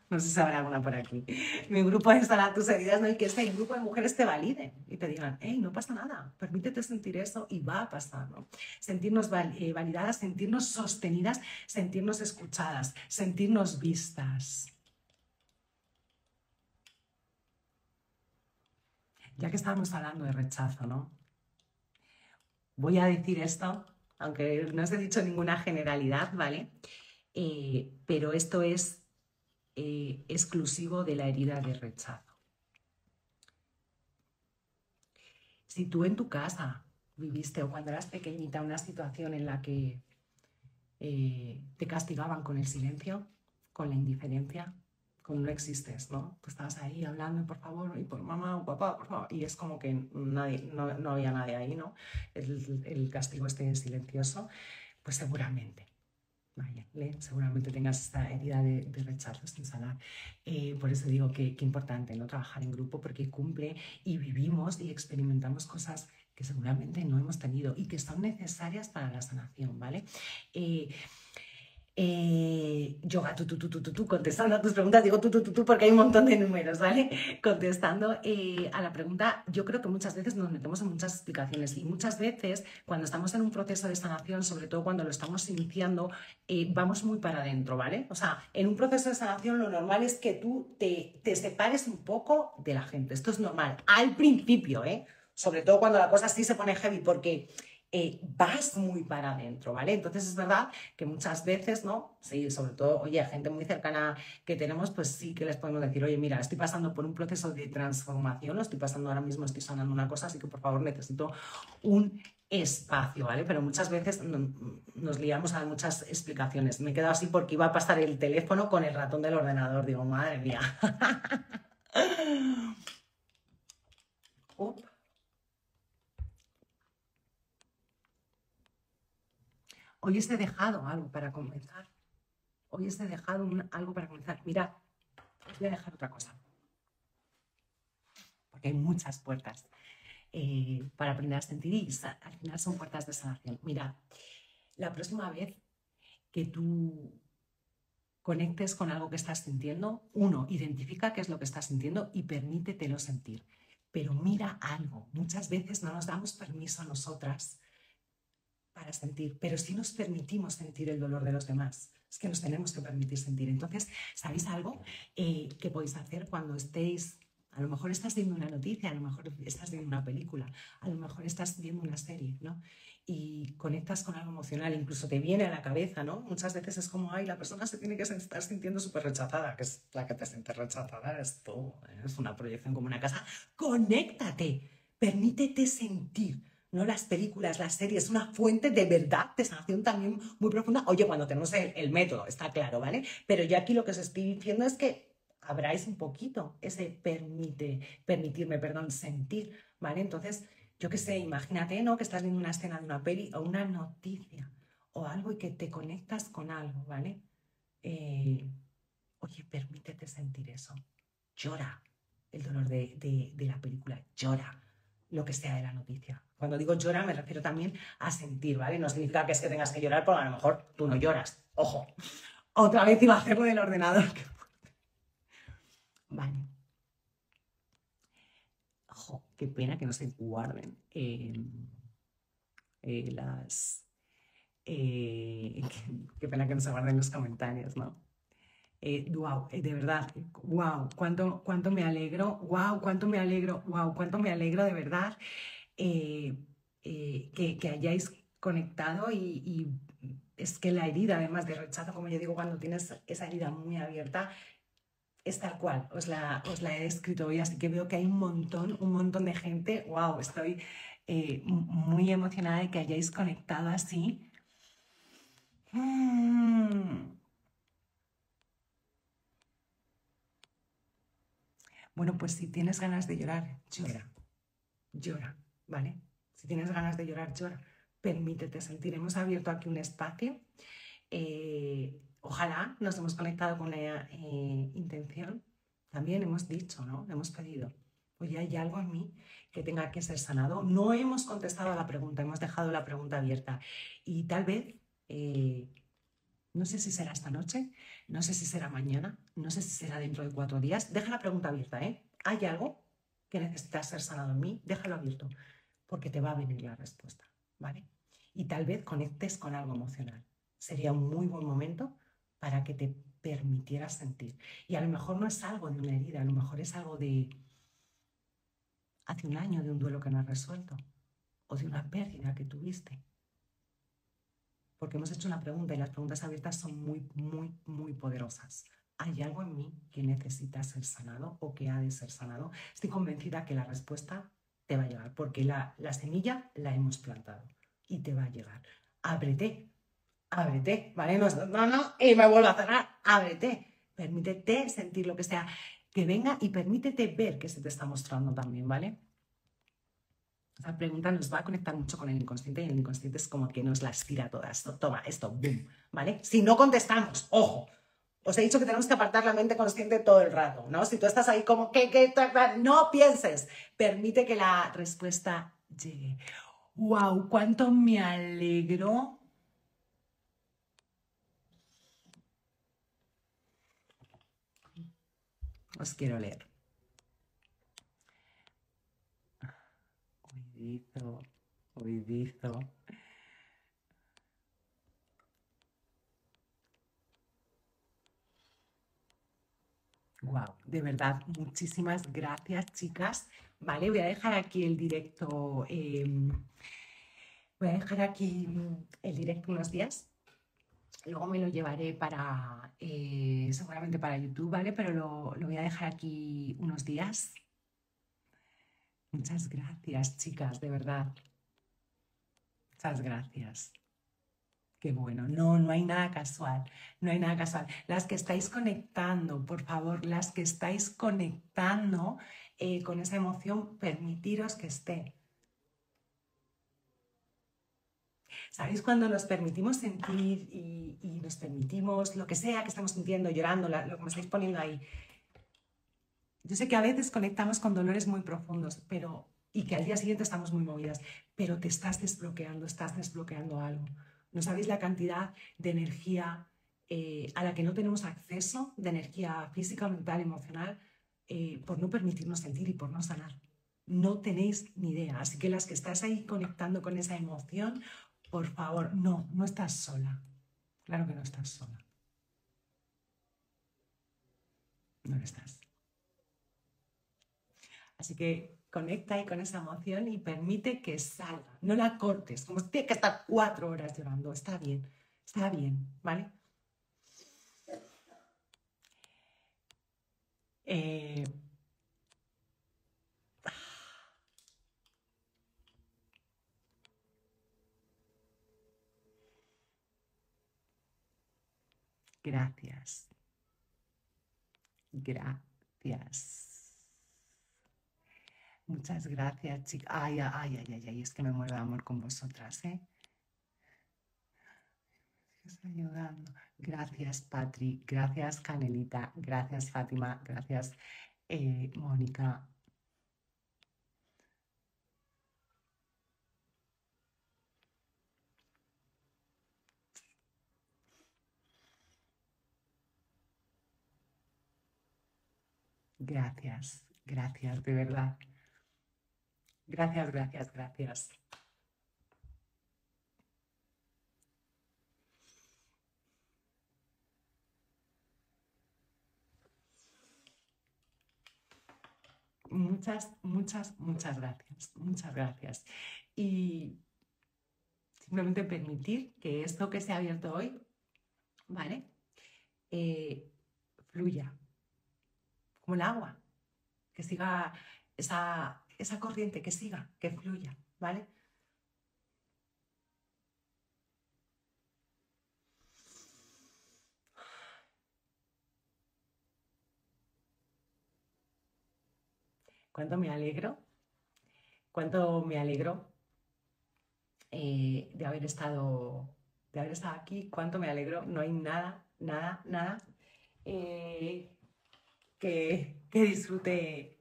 Speaker 1: no sé si habrá alguna por aquí, mi grupo de Sana tus heridas, ¿no? Y que ese grupo de mujeres te validen y te digan, hey, no pasa nada, permítete sentir eso y va a pasar, ¿no? Sentirnos eh, validadas, sentirnos sostenidas, sentirnos escuchadas, sentirnos vistas. Ya que estábamos hablando de rechazo, ¿no? Voy a decir esto, aunque no os he dicho ninguna generalidad, ¿vale? Eh, pero esto es eh, exclusivo de la herida de rechazo. Si tú en tu casa viviste o cuando eras pequeñita una situación en la que eh, te castigaban con el silencio, con la indiferencia, con no existes, ¿no? Tú estabas ahí hablando, por favor, y por mamá o papá, por favor, y es como que nadie, no, había nadie ahí, ¿no? El, el castigo este silencioso, pues seguramente vaya, seguramente tengas esta herida de, rechazo sin sanar. Eh, por eso digo que, que, importante no trabajar en grupo porque cumple y vivimos y experimentamos cosas que seguramente no hemos tenido y que son necesarias para la sanación, ¿vale? Eh, eh, yoga, tú, tú, tú, contestando a tus preguntas, digo tú, tú, tú, tú, porque hay un montón de números, ¿vale? Contestando eh, a la pregunta, yo creo que muchas veces nos metemos en muchas explicaciones y muchas veces cuando estamos en un proceso de sanación, sobre todo cuando lo estamos iniciando, eh, vamos muy para adentro, ¿vale? O sea, en un proceso de sanación lo normal es que tú te, te separes un poco de la gente, esto es normal, al principio, ¿eh? Sobre todo cuando la cosa sí se pone heavy, porque eh, vas muy para adentro, ¿vale? Entonces es verdad que muchas veces, ¿no? Sí, sobre todo, oye, gente muy cercana que tenemos, pues sí que les podemos decir, oye, mira, estoy pasando por un proceso de transformación, lo estoy pasando ahora mismo, estoy sanando una cosa, así que por favor necesito un espacio, ¿vale? Pero muchas veces nos liamos a muchas explicaciones. Me he quedado así porque iba a pasar el teléfono con el ratón del ordenador. Digo, madre mía. Hoy os he dejado algo para comenzar. Hoy os he dejado algo para comenzar. Mirad, voy a dejar otra cosa. Porque hay muchas puertas eh, para aprender a sentir y al final son puertas de sanación. Mirad, la próxima vez que tú conectes con algo que estás sintiendo, uno, identifica qué es lo que estás sintiendo y permítetelo sentir. Pero mira algo. Muchas veces no nos damos permiso a nosotras para sentir, pero sí nos permitimos sentir el dolor de los demás. Es que nos tenemos que permitir sentir. Entonces, ¿sabéis algo eh, que podéis hacer cuando estéis a lo mejor estás viendo una noticia, a lo mejor estás viendo una película, a lo mejor estás viendo una serie, ¿no? Y conectas con algo emocional, incluso te viene a la cabeza, ¿no? Muchas veces es como, ay, la persona se tiene que estar sintiendo súper rechazada, que es la que te siente rechazada, esto es una proyección como una casa. Conéctate, permítete sentir. ¿No? Las películas, las series, una fuente de verdad, de sanación también muy profunda. Oye, cuando tenemos el, el método, está claro, ¿vale? Pero yo aquí lo que os estoy diciendo es que abráis un poquito ese permite, permitirme, perdón, sentir, ¿vale? Entonces, yo qué sé, imagínate, ¿no? Que estás viendo una escena de una peli o una noticia o algo y que te conectas con algo, ¿vale? Eh, oye, permítete sentir eso. Llora el dolor de, de la película, llora lo que sea de la noticia. Cuando digo llora me refiero también a sentir, ¿vale? No significa que es que tengas que llorar porque a lo mejor tú no lloras. Ojo, otra vez iba a hacerlo del ordenador. Vale. Ojo, qué pena que no se guarden eh, las... Eh, qué, pena que no se guarden los comentarios, ¿no? Wow, eh, de verdad, wow, cuánto, cuánto me alegro, wow, cuánto me alegro, wow, cuánto me alegro de verdad que, que, hayáis conectado y, es que la herida, además de rechazo, como yo digo, cuando tienes esa herida muy abierta, es tal cual, os la, os la he escrito hoy, así que veo que hay un montón, un montón de gente, wow, estoy eh, muy emocionada de que hayáis conectado así. Mm. Bueno, pues si tienes ganas de llorar, llora, llora, ¿vale? Si tienes ganas de llorar, llora. Permítete sentir. Hemos abierto aquí un espacio. Eh, Ojalá nos hemos conectado con la eh, intención. También hemos dicho, ¿no? Hemos pedido, oye, hay algo en mí que tenga que ser sanado. No hemos contestado a la pregunta, hemos dejado la pregunta abierta. Y tal vez, eh, no sé si será esta noche, no sé si será mañana, no sé si será dentro de cuatro días. Deja la pregunta abierta, ¿eh? ¿Hay algo que necesita ser sanado en mí? Déjalo abierto, porque te va a venir la respuesta, ¿vale? Y tal vez conectes con algo emocional. Sería un muy buen momento para que te permitieras sentir. Y a lo mejor no es algo de una herida, a lo mejor es algo de hace un año de un duelo que no has resuelto o de una pérdida que tuviste. Porque hemos hecho una pregunta y las preguntas abiertas son muy, muy, muy poderosas. ¿Hay algo en mí que necesita ser sanado o que ha de ser sanado? Estoy convencida que la respuesta te va a llegar, porque la, la semilla la hemos plantado y te va a llegar. Ábrete, ábrete, ¿vale? No, no, no, y me vuelvo a cerrar, ábrete. Permítete sentir lo que sea que venga y permítete ver que se te está mostrando también, ¿vale? Esa pregunta nos va a conectar mucho con el inconsciente y el inconsciente es como que nos las tira todas. Toma, esto, boom, ¿vale? Si no contestamos, ojo, os he dicho que tenemos que apartar la mente consciente todo el rato, ¿no? Si tú estás ahí como que, que, no pienses, permite que la respuesta llegue. ¡Wow! ¿Cuánto me alegro Os quiero leer. Oidizo, oidizo. Wow, de verdad, muchísimas gracias, chicas. Vale, voy a dejar aquí el directo. Em, voy a dejar aquí el directo unos días Luego me lo llevaré para, eh, seguramente para YouTube, ¿vale? Pero lo, lo voy a dejar aquí unos días. Muchas gracias, chicas, de verdad. Muchas gracias. Qué bueno, no, no hay nada casual, no hay nada casual. Las que estáis conectando, por favor, las que estáis conectando eh, con esa emoción, permitiros que esté. ¿Sabéis cuando nos permitimos sentir y, y nos permitimos lo que sea que estamos sintiendo, llorando, lo que me estáis poniendo ahí? Yo sé que a veces conectamos con dolores muy profundos, pero y que al día siguiente estamos muy movidas, pero te estás desbloqueando, estás desbloqueando algo. No sabéis la cantidad de energía eh, a la que no tenemos acceso, de energía física, mental, emocional, eh, por no permitirnos sentir y por no sanar. No tenéis ni idea. Así que las que estás ahí conectando con esa emoción, por favor, no, no estás sola. Claro que no estás sola. No lo estás. Así que conecta ahí con esa emoción y permite que salga. No la cortes, como si tiene que estar cuatro horas llorando. Está bien, está bien, ¿vale? Eh, gracias. Gracias. Muchas gracias, chicas. Ay, ay, ay, ay, ay, es que me muero de amor con vosotras, ¿eh? ayudando. Gracias, Patri. Gracias, Canelita. Gracias, Fátima. Gracias, eh, Mónica. Gracias, gracias, de verdad. Gracias, gracias, gracias. Muchas, muchas, muchas gracias. Muchas gracias. Y simplemente permitir que esto que se ha abierto hoy, ¿vale? Eh, fluya como el agua, que siga esa esa corriente que siga, que fluya, ¿vale? Cuánto me alegro, cuánto me alegro eh, de haber estado de haber estado aquí, cuánto me alegro, no hay nada, nada, nada eh, que, que disfrute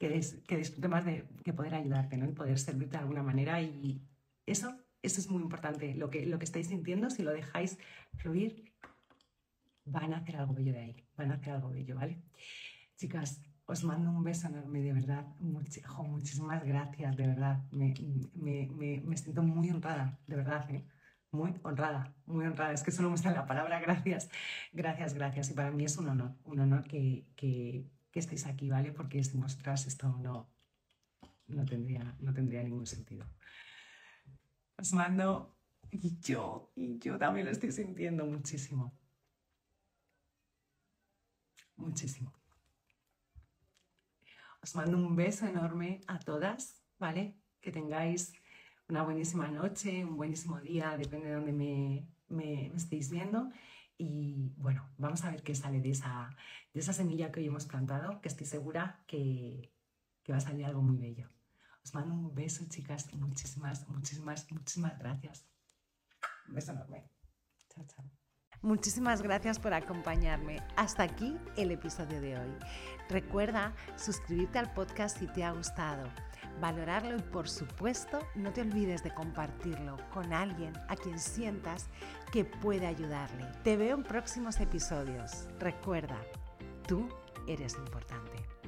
Speaker 1: que, disfrute más de que poder ayudarte, ¿no? Y poder servirte de alguna manera. Y eso, eso es muy importante. Lo que, lo que estáis sintiendo, si lo dejáis fluir, van a hacer algo bello de ahí. Van a hacer algo bello, ¿vale? Chicas, os mando un beso enorme, de verdad. muchísimas gracias, de verdad. Me, me, me, siento muy honrada, de verdad, ¿eh? Muy honrada, muy honrada. Es que solo me sale la palabra gracias. Gracias, gracias. Y para mí es un honor, un honor que, que que estéis aquí, ¿vale? Porque sin vosotras esto no, no, tendría, no tendría ningún sentido. Os mando, y yo, y yo también lo estoy sintiendo muchísimo. Muchísimo. Os mando un beso enorme a todas, ¿vale? Que tengáis una buenísima noche, un buenísimo día, depende de dónde me, me estéis viendo. Y bueno, vamos a ver qué sale de esa, de esa semilla que hoy hemos plantado, que estoy segura que, que va a salir algo muy bello. Os mando un beso, chicas. Muchísimas, muchísimas, muchísimas gracias. Un beso enorme. Chao, chao.
Speaker 2: Muchísimas gracias por acompañarme. Hasta aquí el episodio de hoy. Recuerda suscribirte al podcast si te ha gustado valorarlo y por supuesto no te olvides de compartirlo con alguien a quien sientas que puede ayudarle. Te veo en próximos episodios. Recuerda, tú eres importante.